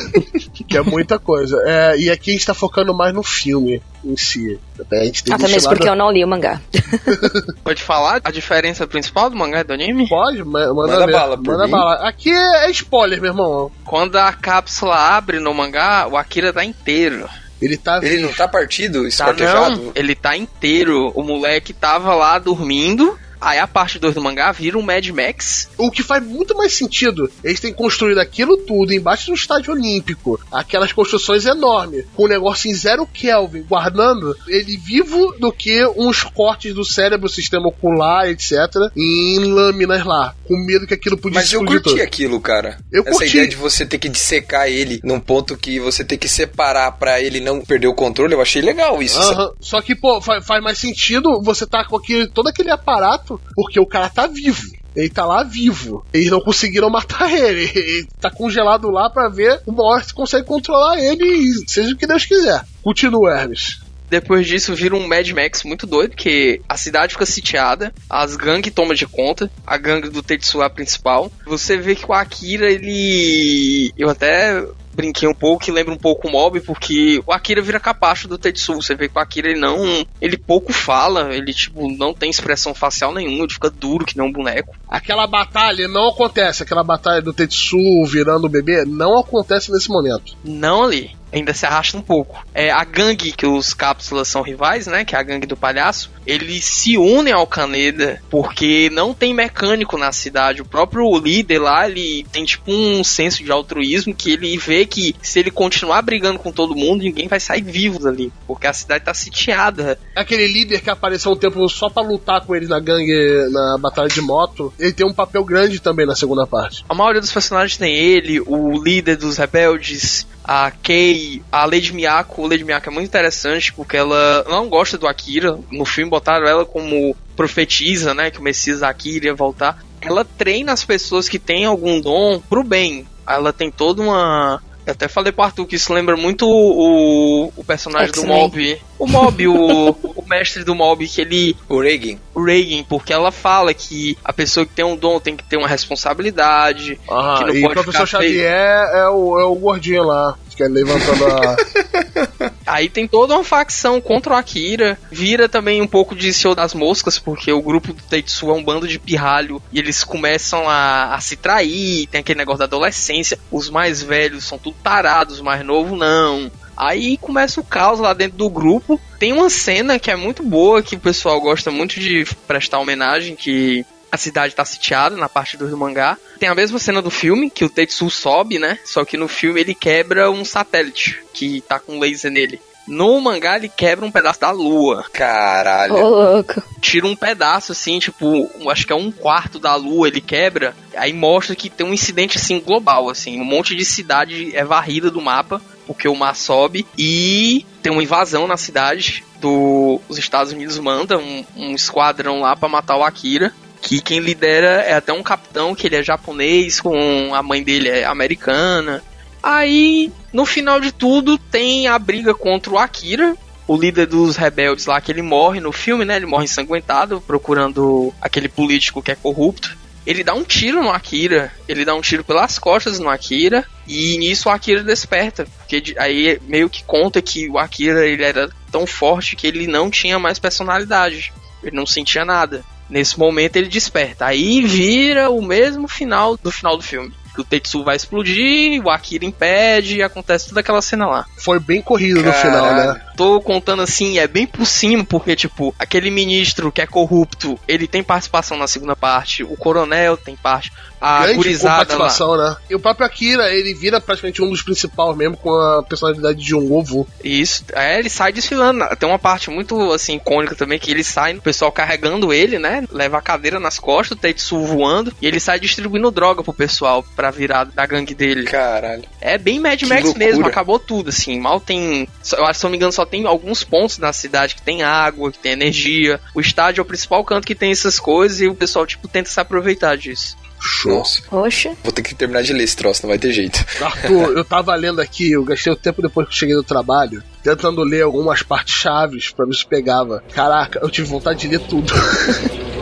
que é muita coisa. É, e aqui a gente tá focando mais no filme em si. Até a gente tem Até mesmo porque eu não li o mangá. Pode falar a diferença principal do mangá e do anime? Pode, ma- manda, Manda ver. bala por Manda mim. bala. Aqui é spoiler, meu irmão. Quando a cápsula abre no mangá, o Akira tá inteiro. Ele tá. Ele não tá partido, Tá esquartejado? não, ele tá inteiro. O moleque tava lá dormindo. Aí a parte 2 do mangá vira um Mad Max. O que faz muito mais sentido. Eles têm construído aquilo tudo embaixo do estádio olímpico. Aquelas construções enormes. Com um negócio em zero Kelvin, guardando ele vivo do que uns cortes do cérebro, sistema ocular, etc. Em lâminas lá. Com medo que aquilo podia Mas eu curti tudo. aquilo, cara. Eu Essa curti. ideia de você ter que dissecar ele num ponto que você tem que separar pra ele não perder o controle, eu achei legal isso. Só que, pô, fa- faz, mais sentido você tá com aquele, todo aquele aparato, porque o cara tá vivo. Ele tá lá vivo. Eles não conseguiram matar ele. Ele tá congelado lá pra ver uma hora se consegue controlar ele e seja o que Deus quiser. Continua, Hermes. Depois disso vira um Mad Max muito doido, que a cidade fica sitiada, as gangues tomam de conta, a gangue do Tetsuo é a principal. Você vê que o Akira, ele. Eu até brinquei um pouco, que lembra um pouco o Mob, porque o Akira vira capacho do Tetsuo. Você vê que o Akira ele não. Ele pouco fala, ele tipo não tem expressão facial nenhuma, ele fica duro que nem um boneco. Aquela batalha não acontece. Aquela batalha do Tetsu virando o bebê não acontece nesse momento. Não ali. Ainda se arrasta um pouco. É, a gangue, que os cápsulas são rivais, né? Que é a gangue do palhaço. Eles se unem ao Kaneda porque não tem mecânico na cidade. O próprio líder lá, ele tem tipo um senso de altruísmo que ele vê que se ele continuar brigando com todo mundo, ninguém vai sair vivo dali. Porque a cidade tá sitiada. Aquele líder que apareceu um tempo só pra lutar com eles na gangue, na batalha de moto, ele tem um papel grande também na segunda parte. A maioria dos personagens tem ele, o líder dos rebeldes, a Kei, a Lady Miyako. A Lady Miyako é muito interessante porque ela não gosta do Akira. No filme botaram ela como profetiza, né, que o Messias Akira ia voltar. Ela treina as pessoas que têm algum dom pro bem. Ela tem toda uma eu até falei pro Arthur que isso lembra muito o, o personagem do. Mob. O Mob, o, o mestre do Mob, que ele O Reagan. o Reagan, porque ela fala que a pessoa que tem um dom tem que ter uma responsabilidade, Ah, que não e o pode professor ficar feio. Xavier é o, é o gordinho lá, que é levantando a. Aí tem toda uma facção contra o Akira. Vira também um pouco de Senhor das Moscas, porque o grupo do Tetsu é um bando de pirralho e eles começam a, a se trair. Tem aquele negócio da adolescência. Os mais velhos são tudo tarados, os mais novos não. Aí começa o caos lá dentro do grupo. Tem uma cena que é muito boa, que o pessoal gosta muito de prestar homenagem, que a cidade tá sitiada na parte 2 do mangá. Tem a mesma cena do filme, que o Tetsu sobe, né? Só que no filme ele quebra um satélite que tá com laser nele. No mangá ele quebra um pedaço da lua. Caralho. Ô, louco. Tira um pedaço assim, tipo, acho que é um quarto da lua, ele quebra. Aí mostra que tem um incidente assim global, assim, um monte de cidade é varrida do mapa, porque o mar sobe e tem uma invasão na cidade do os Estados Unidos manda um, um esquadrão lá pra matar o Akira. Que quem lidera é até um capitão que ele é japonês, com a mãe dele é americana. Aí, no final de tudo, tem a briga contra o Akira, o líder dos rebeldes lá, que ele morre no filme, né? Ele morre ensanguentado, procurando aquele político que é corrupto. Ele dá um tiro no Akira, ele dá um tiro pelas costas no Akira, e nisso o Akira desperta. Porque aí meio que conta que o Akira ele era tão forte que ele não tinha mais personalidade. Ele não sentia nada. Nesse momento ele desperta. Aí vira o mesmo final do final do filme. que o Tetsu vai explodir, o Akira impede e acontece toda aquela cena lá. Foi bem corrido no final, né? Tô contando assim, é bem por cima, porque, tipo, aquele ministro que é corrupto, ele tem participação na segunda parte, o coronel tem parte, a Grande gurizada lá. né? E o próprio Akira, ele vira praticamente um dos principais mesmo, com a personalidade de um ovo. Isso, é, ele sai desfilando. Tem uma parte muito, assim, icônica também, que ele sai, o pessoal carregando ele, né? Leva a cadeira nas costas, o Tetsu voando, e ele sai distribuindo droga pro pessoal, pra virar da gangue dele. Caralho. É bem Mad Que Max loucura. mesmo, acabou tudo, assim. Mal tem. só- Eu acho, se eu não me engano, só tem alguns pontos na cidade que tem água, que tem energia. O estádio é o principal canto que tem essas coisas e o pessoal, tipo, tenta se aproveitar disso. Nossa. Poxa. Vou ter que terminar de ler esse troço, não vai ter jeito. Arthur, eu tava lendo aqui, eu gastei o tempo depois que eu cheguei do trabalho, tentando ler algumas partes chaves pra ver se pegava. Caraca, eu tive vontade de ler tudo.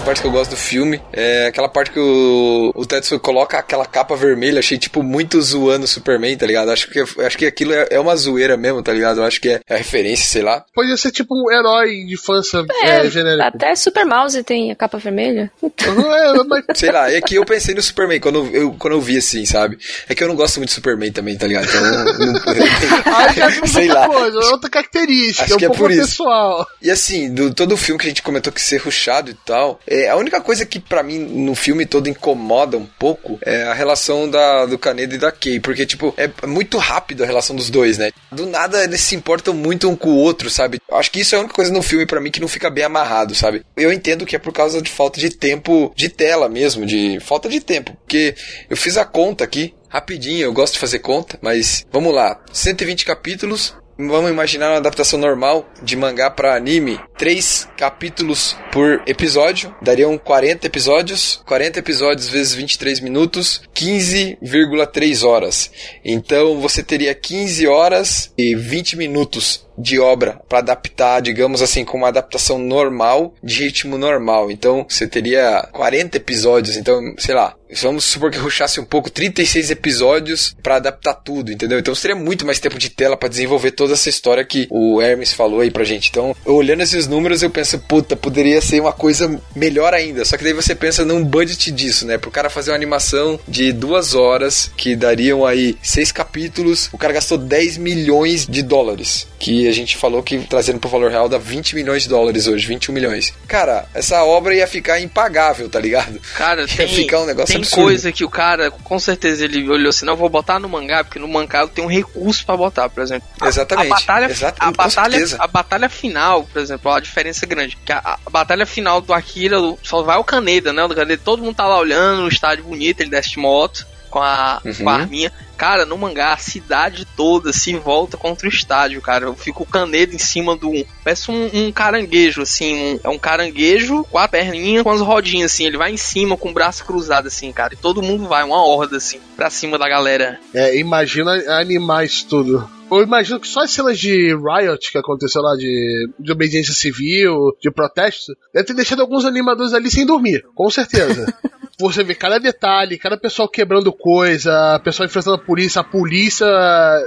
das partes que eu gosto do filme é aquela parte que o, o Tetsuo coloca aquela capa vermelha. Achei, tipo, muito zoando o Superman, tá ligado? Acho que, acho que aquilo é, é uma zoeira mesmo, tá ligado? Eu acho que é, é a referência, sei lá. Podia ser tipo um herói de infância é, genérico. Até Super Mouse tem a capa vermelha. É, mas Sei lá, é que eu pensei no Superman quando eu, quando eu vi assim, sabe? É que eu não gosto muito do Superman também, tá ligado? Então, não, já é sei outra lá. coisa, outra característica, Acho é um que é pouco por isso. pessoal. E assim, do todo o filme que a gente comentou que ser ruchado e tal, é, a única coisa que pra mim no filme todo incomoda um pouco é a relação da, do Kaneda e da Kay, porque tipo, é muito rápido a relação dos dois, né? Do nada eles se importam muito um com o outro, sabe? Acho que isso é a única coisa no filme pra mim que não fica bem amarrado, sabe? Eu entendo que é por causa de falta de tempo de tela mesmo, de falta de tempo, porque eu fiz a conta aqui, rapidinho, eu gosto de fazer conta, mas vamos lá, 120 capítulos, Vamos imaginar uma adaptação normal de mangá pra anime. Três capítulos por episódio. Dariam 40 episódios. 40 episódios vezes 23 minutos. 15,3 horas. Então você teria 15 horas e 20 minutos de obra para adaptar, digamos assim, com uma adaptação normal, de ritmo normal. Então você teria 40 episódios. Então, sei lá, vamos supor que ruxasse um pouco 36 episódios para adaptar tudo, entendeu? Então seria muito mais tempo de tela para desenvolver toda essa história que o Hermes falou aí pra gente. Então, olhando esses números, eu penso, puta, poderia ser uma coisa melhor ainda. Só que daí você pensa num budget disso, né? Pro cara fazer uma animação de duas horas, que dariam aí seis capítulos, o cara gastou 10 milhões de dólares. Que a gente falou que trazendo pro valor real dá 20 milhões de dólares hoje, 21 milhões. Cara, essa obra ia ficar impagável, tá ligado? Cara, Ia tem, ficar um negócio tem absurdo. coisa que o cara, com certeza, ele olhou assim, não, vou botar no mangá, porque no mangá tem um recurso pra botar, por exemplo. Exatamente. A batalha, a batalha, certeza. a batalha final, por exemplo, a diferença é grande. Que a, a batalha final do Akira só vai o Kaneda, né? O Kaneda, todo mundo tá lá olhando, no estádio bonito, ele desce de moto com a, Uhum. com a arminha. Cara, no mangá, a cidade toda se volta contra o estádio, cara. Eu fico o Kaneda em cima do. Parece um, um caranguejo, assim. um- é um caranguejo com a perninha, com as rodinhas, assim. Ele vai em cima com o braço cruzado, assim, cara. E todo mundo vai, uma horda, assim, pra cima da galera. É, imagina animar isso tudo. Eu imagino que só as cenas de riot que aconteceu lá, de, de obediência civil, de protesto, deve ter deixado alguns animadores ali sem dormir, com certeza. Você vê cada detalhe, cada pessoal quebrando coisa, pessoal enfrentando a polícia, a polícia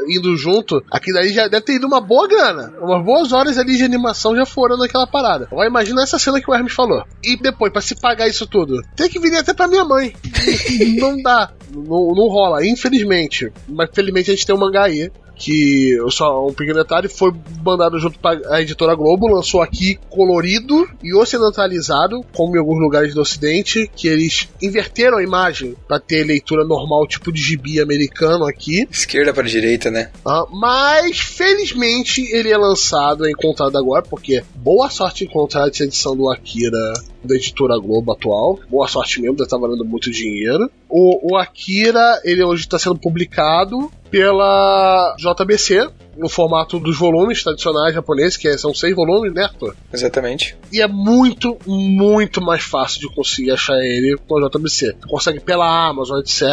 indo junto, aquilo daí já deve ter ido uma boa grana. Umas boas horas ali de animação já foram naquela parada. Agora imagina essa cena que o Hermes falou. E depois, pra se pagar isso tudo, tem que vir até pra minha mãe. não dá. Não, não rola, infelizmente. Mas felizmente a gente tem um mangá aí. Que só um pequeno detalhe foi mandado junto para a editora Globo, lançou aqui colorido e ocidentalizado, como em alguns lugares do ocidente, que eles inverteram a imagem para ter leitura normal, tipo de gibi americano aqui. Esquerda para direita, né? Ah, mas felizmente ele é lançado, é encontrado agora, porque boa sorte encontrar essa edição do Akira da editora Globo atual. Boa sorte mesmo, deve estar valendo muito dinheiro. O, o Akira, ele hoje está sendo publicado pela JBC, no formato dos volumes tradicionais japoneses, que são seis volumes, né, Arthur? Exatamente. E é muito, muito mais fácil de conseguir achar ele com a JBC. Tu consegue pela Amazon, etc.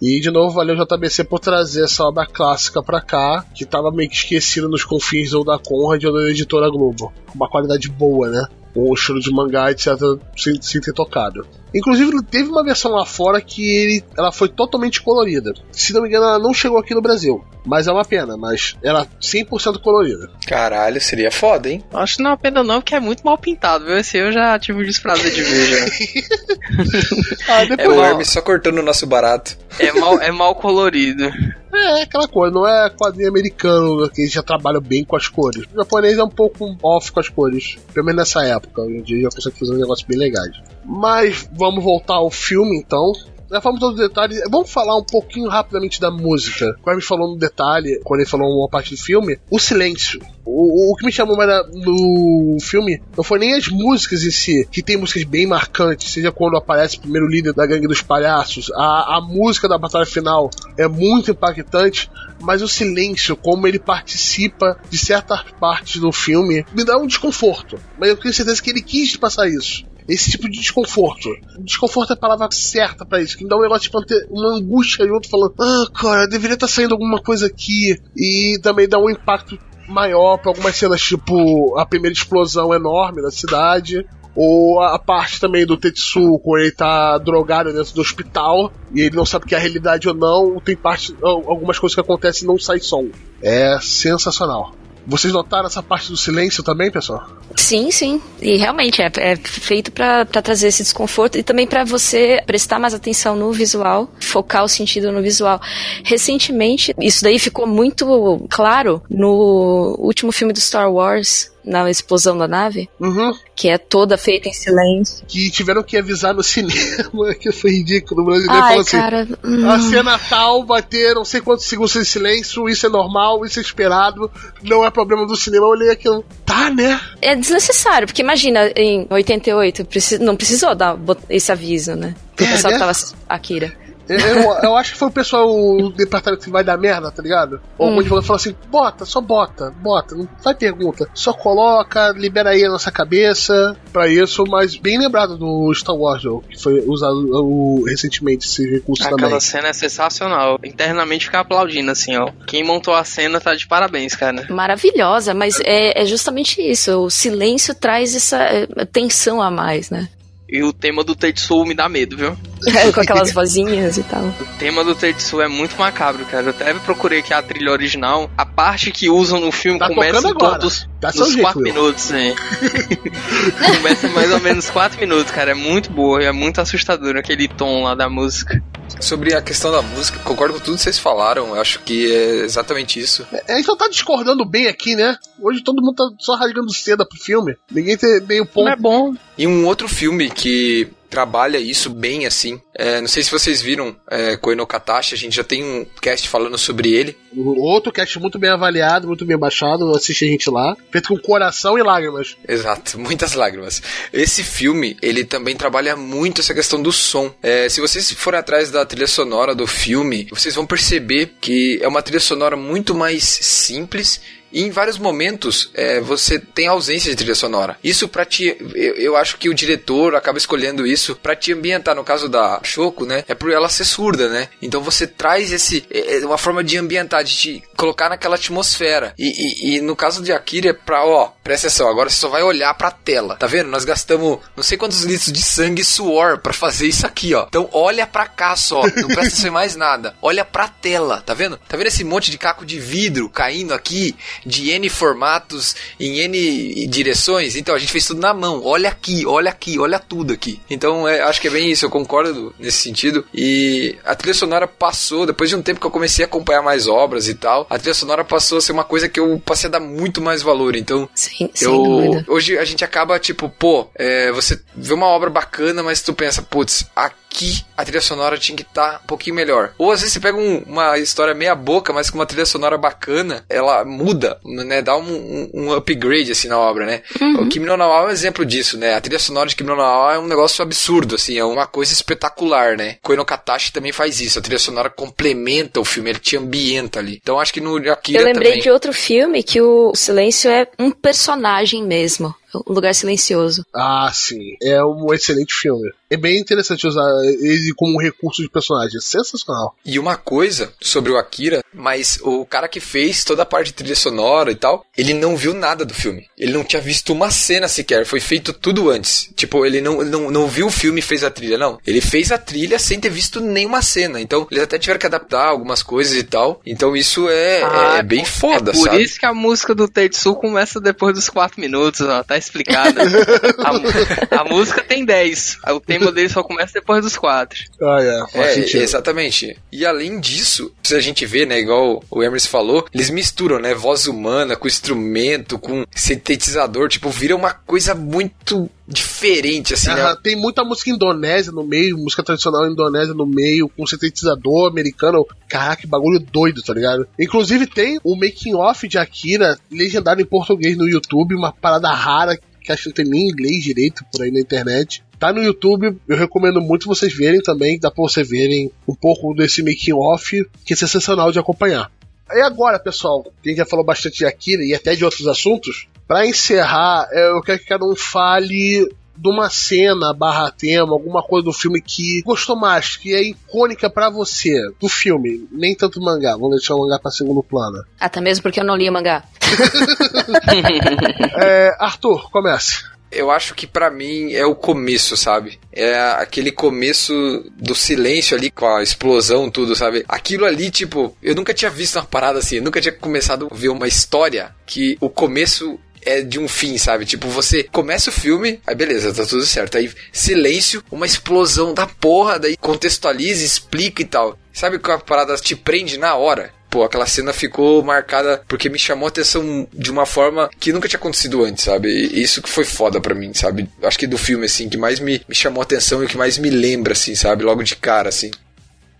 E de novo, valeu JBC por trazer essa obra clássica pra cá, que tava meio que esquecida nos confins ou da Conrad ou da editora Globo. Uma qualidade boa, né? o estilo de mangá, etc., sem, sem ter tocado. Inclusive, teve uma versão lá fora que ele, ela foi totalmente colorida. Se não me engano, ela não chegou aqui no Brasil. Mas é uma pena, mas ela 100% colorida. Caralho, seria foda, hein? Acho que não é uma pena não, porque é muito mal pintado, viu? Esse eu já tive o desprazer de ver já. Ah, É depois. o mal. Hermes só cortando o nosso barato. É mal, é mal colorido. É, aquela coisa, não é quadrinho americano que eles já trabalham bem com as cores. O japonês é um pouco off com as cores, pelo menos nessa época. Hoje em dia já consegue fazer um negócio bem legais. Mas vamos voltar ao filme então. Já falamos todos os detalhes. Vamos falar um pouquinho rapidamente da música. Quando ele falou no detalhe, quando ele falou uma parte do filme, o silêncio. O, o que me chamou mais no filme não foi nem as músicas em si, que tem músicas bem marcantes, seja quando aparece o primeiro líder da gangue dos palhaços, a, a música da batalha final é muito impactante, mas o silêncio, como ele participa de certas partes do filme, me dá um desconforto. Mas eu tenho certeza que ele quis passar isso. Esse tipo de desconforto. Desconforto é a palavra certa pra isso. Que me dá um negócio tipo uma angústia junto, falando: Ah, cara, deveria estar saindo alguma coisa aqui. E também dá um impacto maior pra algumas cenas, tipo a primeira explosão enorme da cidade. Ou a parte também do Tetsu, quando ele tá drogado dentro do hospital e ele não sabe que é a realidade ou não. Tem parte, al- algumas coisas que acontecem e não sai som. É sensacional. Vocês notaram essa parte do silêncio também, pessoal? Sim, sim. E realmente é, é feito pra trazer esse desconforto e também pra você prestar mais atenção no visual, focar o sentido no visual. Recentemente, isso daí ficou muito claro no último filme do Star Wars, na explosão da nave, Uhum. que é toda feita em silêncio. Que tiveram que avisar no cinema, que foi ridículo. O brasileiro falou assim: cara. hum. A cena tal vai ter não sei quantos segundos de silêncio, isso é normal, isso é esperado, não é problema do cinema. Eu olhei aquilo, tá, né? É desnecessário, porque imagina, em 88, preci- não precisou dar esse aviso, né? Pro É, pessoal né? que tava Akira. Eu, eu- acho que foi o pessoal do departamento que vai dar merda, tá ligado? Ou Hum. algum advogado falou assim: bota, só bota, bota, não faz pergunta, só coloca, libera aí a nossa cabeça pra isso, mas bem lembrado do Star Wars, que foi usado uh, recentemente esse recurso Aquela também. cena é sensacional. Internamente fica aplaudindo, assim, ó. Quem montou a cena tá de parabéns, cara. Maravilhosa, mas é, é justamente isso. O silêncio traz essa é, tensão a mais, né? E o tema do Tetsu me dá medo, viu? Com aquelas vozinhas e tal. O tema do Tetsu é muito macabro, cara. Eu até procurei aqui a trilha original. A parte que usam no filme Tá começa em agora. todos nos jeito, 4 Will. minutos, hein? começa mais ou menos 4 minutos, cara. É muito boa e é muito assustador aquele tom lá da música. Sobre a questão da música, concordo com tudo que vocês falaram. Eu acho que é exatamente isso. É, a gente só tá discordando bem aqui, né? Hoje todo mundo tá só rasgando seda pro filme. Ninguém tem meio ponto. Não é bom. E um outro filme que trabalha isso bem assim. é, não sei se vocês viram é, a gente já tem um cast falando sobre ele. Outro cast muito bem avaliado, muito bem baixado. Assiste a gente lá. Feito com coração e lágrimas. Exato, muitas lágrimas. Esse filme, ele também trabalha muito essa questão do som. É, se vocês forem atrás da trilha sonora do filme, vocês vão perceber que é uma trilha sonora muito mais simples e em vários momentos é, você tem ausência de trilha sonora. Isso pra te. Eu, eu acho que o diretor acaba escolhendo isso pra te ambientar. No caso da Shoko, né? É por ela ser surda, né? Então você traz esse. É é uma forma de ambientar, de te colocar naquela atmosfera. E, e- e no caso de Akira é pra, ó, presta atenção, agora você só vai olhar pra tela. Tá vendo? Nós gastamos não sei quantos litros de sangue e suor pra fazer isso aqui, ó. Então olha pra cá só. Não presta atenção em mais nada. Olha pra tela, tá vendo? Tá vendo esse monte de caco de vidro caindo aqui? De N formatos, em N direções. Então a gente fez tudo na mão. Olha aqui, olha aqui, olha tudo aqui. Então é, acho que é bem isso, eu concordo nesse sentido. E a trilha sonora passou, depois de um tempo que eu comecei a acompanhar mais obras e tal, a trilha sonora passou a ser uma coisa que eu passei a dar muito mais valor. Então Sim, eu, hoje a gente acaba tipo, pô, é, você vê uma obra bacana, mas tu pensa, putz, aqui a trilha sonora tinha que estar um pouquinho melhor. Ou às vezes você pega um- uma história meia boca, mas com uma trilha sonora bacana, ela muda, né? Dá um, um- um upgrade assim na obra, né? O Kimi no Nawa é um exemplo disso, né? A trilha sonora de Kimi no Nawa é um negócio absurdo, assim, é uma coisa espetacular, né? Koino Katashi também faz isso, a trilha sonora complementa o filme, ele te ambienta ali. Então acho que no Akira Eu lembrei também. de outro filme que o silêncio é um personagem mesmo. O Lugar Silencioso. Ah, sim. É um excelente filme. É bem interessante usar ele como um recurso de personagem. Sensacional. E uma coisa sobre o Akira, mas o cara que fez toda a parte de trilha sonora e tal, ele não viu nada do filme. Ele não tinha visto uma cena sequer. Foi feito tudo antes. Tipo, ele não, não, não viu o filme e fez a trilha, não. Ele fez a trilha sem ter visto nenhuma cena. Então, eles até tiveram que adaptar algumas coisas e tal. Então, isso é, Ah, é bem foda, é por sabe? isso que a música do Tetsu começa depois dos 4 minutos, ó, tá explicado. a, a música tem 10, o tema dele só começa depois dos 4. Ah, é. Faz É, sentido. exatamente. E além disso, se a gente vê, né, igual o Emerson falou, eles misturam, né, voz humana com instrumento, com sintetizador, tipo, vira uma coisa muito diferente, assim, né? tem muita música indonésia no meio, música tradicional indonésia no meio, com sintetizador americano. Caraca, que bagulho doido, tá ligado? Inclusive tem o making off de Akira, legendado em português no YouTube, uma parada rara que acho que não tem nem inglês direito por aí na internet. Tá no YouTube, eu recomendo muito vocês verem também, dá pra vocês verem um pouco desse making off, que é sensacional de acompanhar. E agora, pessoal, a gente já falou bastante de Akira e até de outros assuntos. Pra encerrar, é, eu quero que cada um fale de uma cena barra tema, alguma coisa do filme que gostou mais, que é icônica pra você, do filme, nem tanto mangá, vamos deixar o mangá pra segundo plano. Até mesmo porque eu não li o mangá. É, Arthur, comece. Eu acho que pra mim é o começo, sabe? É aquele começo do silêncio ali com a explosão, tudo, sabe? Aquilo ali, tipo, eu nunca tinha visto uma parada assim, eu nunca tinha começado a ver uma história que o começo é de um fim, sabe? Tipo, você começa o filme, aí beleza, tá tudo certo. Aí silêncio, uma explosão da porra, daí contextualiza, explica e tal. Sabe que a parada te prende na hora? Pô, aquela cena ficou marcada porque me chamou a atenção de uma forma que nunca tinha acontecido antes, sabe? E isso que foi foda pra mim, sabe? Acho que do filme, assim, que mais me, me chamou a atenção e que mais me lembra, assim, sabe? Logo de cara, assim.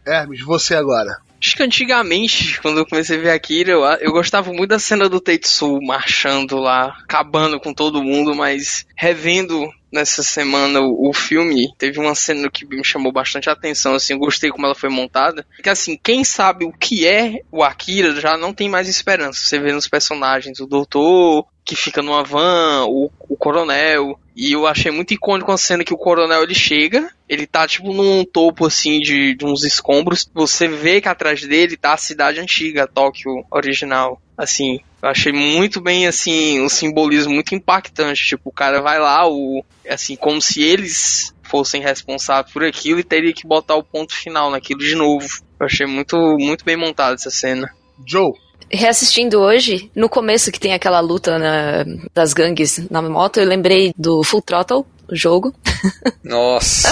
Hermes, você agora. Acho que antigamente, quando eu comecei a ver Akira, eu, eu gostava muito da cena do Tetsu marchando lá, acabando com todo mundo, mas revendo nessa semana o, o filme, teve uma cena que me chamou bastante atenção, assim, eu gostei como ela foi montada. Que assim, quem sabe o que é o Akira já não tem mais esperança. Você vê nos personagens o doutor, que fica numa van, o, o coronel. E eu achei muito icônico a cena que o coronel ele chega, ele tá tipo num topo assim de, de uns escombros. Você vê que atrás dele tá a cidade antiga, Tóquio original. Assim, eu achei muito bem assim, um simbolismo muito impactante. Tipo, o cara vai lá, o assim, como se eles fossem responsáveis por aquilo e teria que botar o ponto final naquilo de novo. Eu achei muito, muito bem montada essa cena. Joe. Reassistindo hoje, no começo que tem aquela luta na- das gangues na moto, eu lembrei do Full Throttle, o jogo. Nossa.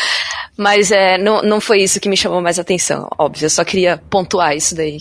Mas é, não, não foi isso que me chamou mais atenção, óbvio. Eu só queria pontuar isso daí.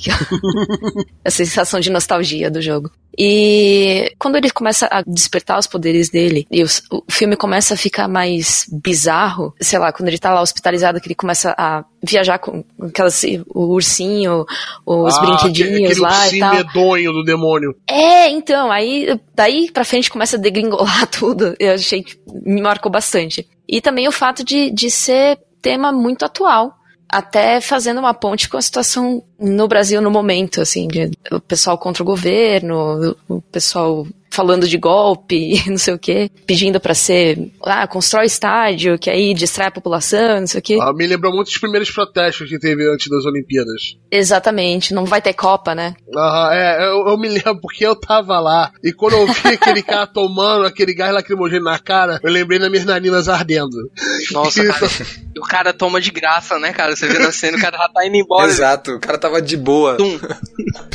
a sensação de nostalgia do jogo. E quando ele começa a despertar os poderes dele, e os- o filme começa a ficar mais bizarro, sei lá, quando ele tá lá hospitalizado, que ele começa a viajar com aquelas, o ursinho, os Ah, brinquedinhos aquele lá e ursinho tal. medonho do demônio. É, então, aí daí pra frente começa a degringolar tudo. Eu achei que me marcou bastante. E também o fato de, de ser tema muito atual. Até fazendo uma ponte com a situação no Brasil no momento, assim, de, o pessoal contra o governo, o, o pessoal falando de golpe, não sei o quê, pedindo pra ser, ah, constrói estádio, que aí distrai a população, não sei o quê. Ah, me lembrou muito dos primeiros protestos que teve antes das Olimpíadas. Exatamente, não vai ter Copa, né? Aham, é, eu, eu me lembro porque eu tava lá e quando eu vi aquele cara tomando aquele gás lacrimogêneo na cara, eu lembrei das minhas narinas ardendo. Nossa, cara. E o cara toma de graça, né, cara? Você vê na cena, o cara já tá indo embora. Exato, o cara tava de boa. Tum.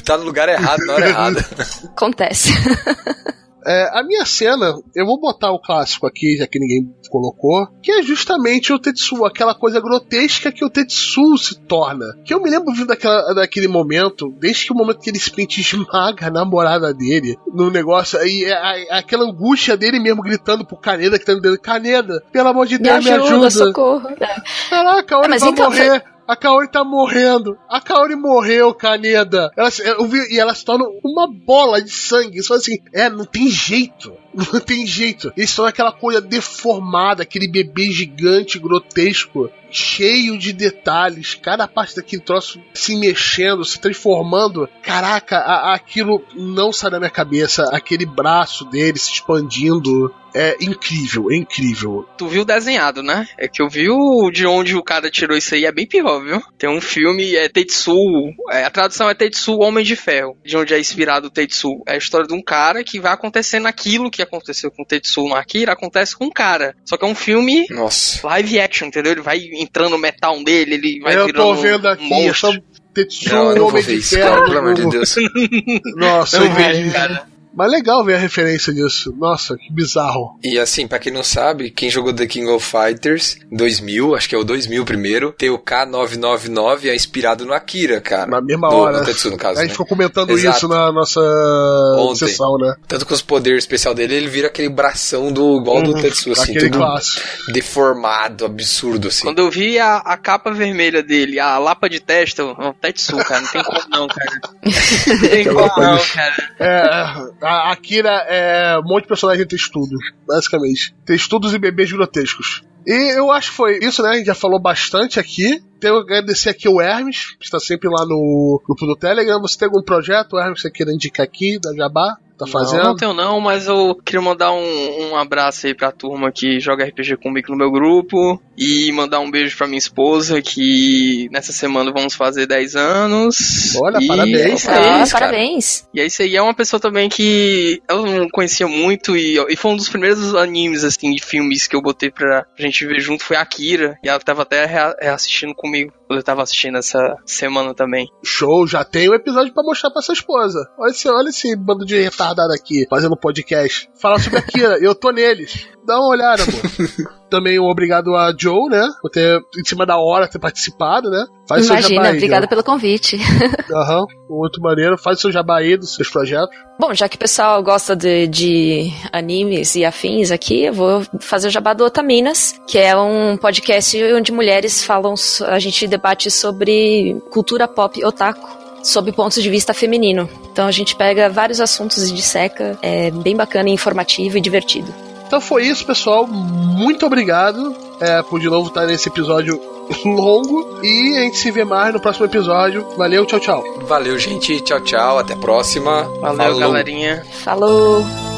Tá no lugar errado, na hora errada. Acontece. É, a minha cena, eu vou botar o clássico aqui, já que ninguém colocou, que é justamente o Tetsu, aquela coisa grotesca que o Tetsu se torna. Que eu me lembro vindo daquela, daquele momento, desde que o momento que ele simplesmente esmaga a namorada dele no negócio, aí é, a- aquela angústia dele mesmo gritando pro Caneda, que tá dentro Caneda, pelo amor de Me Deus, me ajuda, ajuda. socorro. É. Caraca, a Kaori Ah, mas vai então, morrer. A Kaori tá morrendo. A Kaori morreu, Caneda. Ela, eu vi, e ela se torna uma bola de sangue. Só assim, é, não tem jeito. Não tem jeito. Eles estão naquela coisa deformada, aquele bebê gigante, grotesco, cheio de detalhes. Cada parte daquele troço se mexendo, se transformando. Caraca, a- aquilo não sai da minha cabeça. Aquele braço dele se expandindo. É incrível, é incrível. Tu viu desenhado, né? É que eu vi o de onde o cara tirou isso aí, é bem pior, viu? Tem um filme, é Tetsu, é, a tradução é Tetsu Homem de Ferro, de onde é inspirado o Tetsu. É a história de um cara que vai acontecendo aquilo que aconteceu com o Tetsu no Akira, acontece com um cara. Só que é um filme Nossa. live action, entendeu? Ele vai entrando o metal nele, ele vai eu virando tô vendo um aqui, monstro. só Tetsu, Não, eu não vou Homem ver de Ferro. cara, pelo amor de Deus. Nossa, Não eu vejo, cara. Mas legal ver a referência disso. Nossa, que bizarro. E assim, pra quem não sabe, quem jogou The King of Fighters 2000, acho que é o 2000 primeiro, tem o K999, é inspirado no Akira, cara. Na mesma no, hora. No Tetsu, no caso, a gente né? ficou comentando Exato. isso na nossa Ontem. sessão, né? Tanto que os poderes especial dele, ele vira aquele bração do igual do Tetsu, assim, Uhum. Aquele tudo clássico. deformado, absurdo, assim. Quando eu vi a, a capa vermelha dele, a lapa de testa, eu, "Ó, Tetsu, cara, não tem como não, cara. Não tem como não, cara. É, a Akira é um monte de personagem textudo, basicamente. Textudos e bebês grotescos. E eu acho que foi isso, né? A gente já falou bastante aqui. Tenho que agradecer aqui o Hermes, que está sempre lá no grupo do Telegram. Você tem algum projeto, Hermes, que você queira indicar aqui, da Jabá? Tá fazendo? Não, não tenho não, mas eu queria mandar um, um abraço aí pra turma que joga RPG comigo no meu grupo e mandar um beijo pra minha esposa que nessa semana vamos fazer 10 anos. Olha, E parabéns. É Ah, aí. Parabéns, cara. parabéns. E é isso aí, é uma pessoa também que eu não conhecia muito e, e foi um dos primeiros animes, assim, de filmes que eu botei pra gente ver junto, foi Akira. E ela tava até rea- reassistindo comigo, quando eu tava assistindo essa semana também. Show, já tem um episódio pra mostrar pra sua esposa. Olha esse, olha esse bando de retardado aqui, fazendo podcast. Falar sobre Akira, eu tô neles. Dá uma olhada, amor. Também um obrigado a Joe, né? Por ter, em cima da hora, ter participado, né? Faz seu Imagina, jabá aí, obrigada pelo convite. Aham, muito maneiro. Faz seu jabá aí dos seus projetos. Bom, já que o pessoal gosta de, de animes e afins aqui, eu vou fazer o jabá do Otaminas, que é um podcast onde mulheres falam, a gente debate sobre cultura pop otaku. Sob ponto de vista feminino. Então a gente pega vários assuntos e disseca. É bem bacana, informativo e divertido. Então foi isso, pessoal. Muito obrigado é, por de novo estar nesse episódio longo. E a gente se vê mais no próximo episódio. Valeu, tchau, tchau. Valeu, gente. Tchau, tchau. Até a próxima. Valeu, Falou. galerinha. Falou!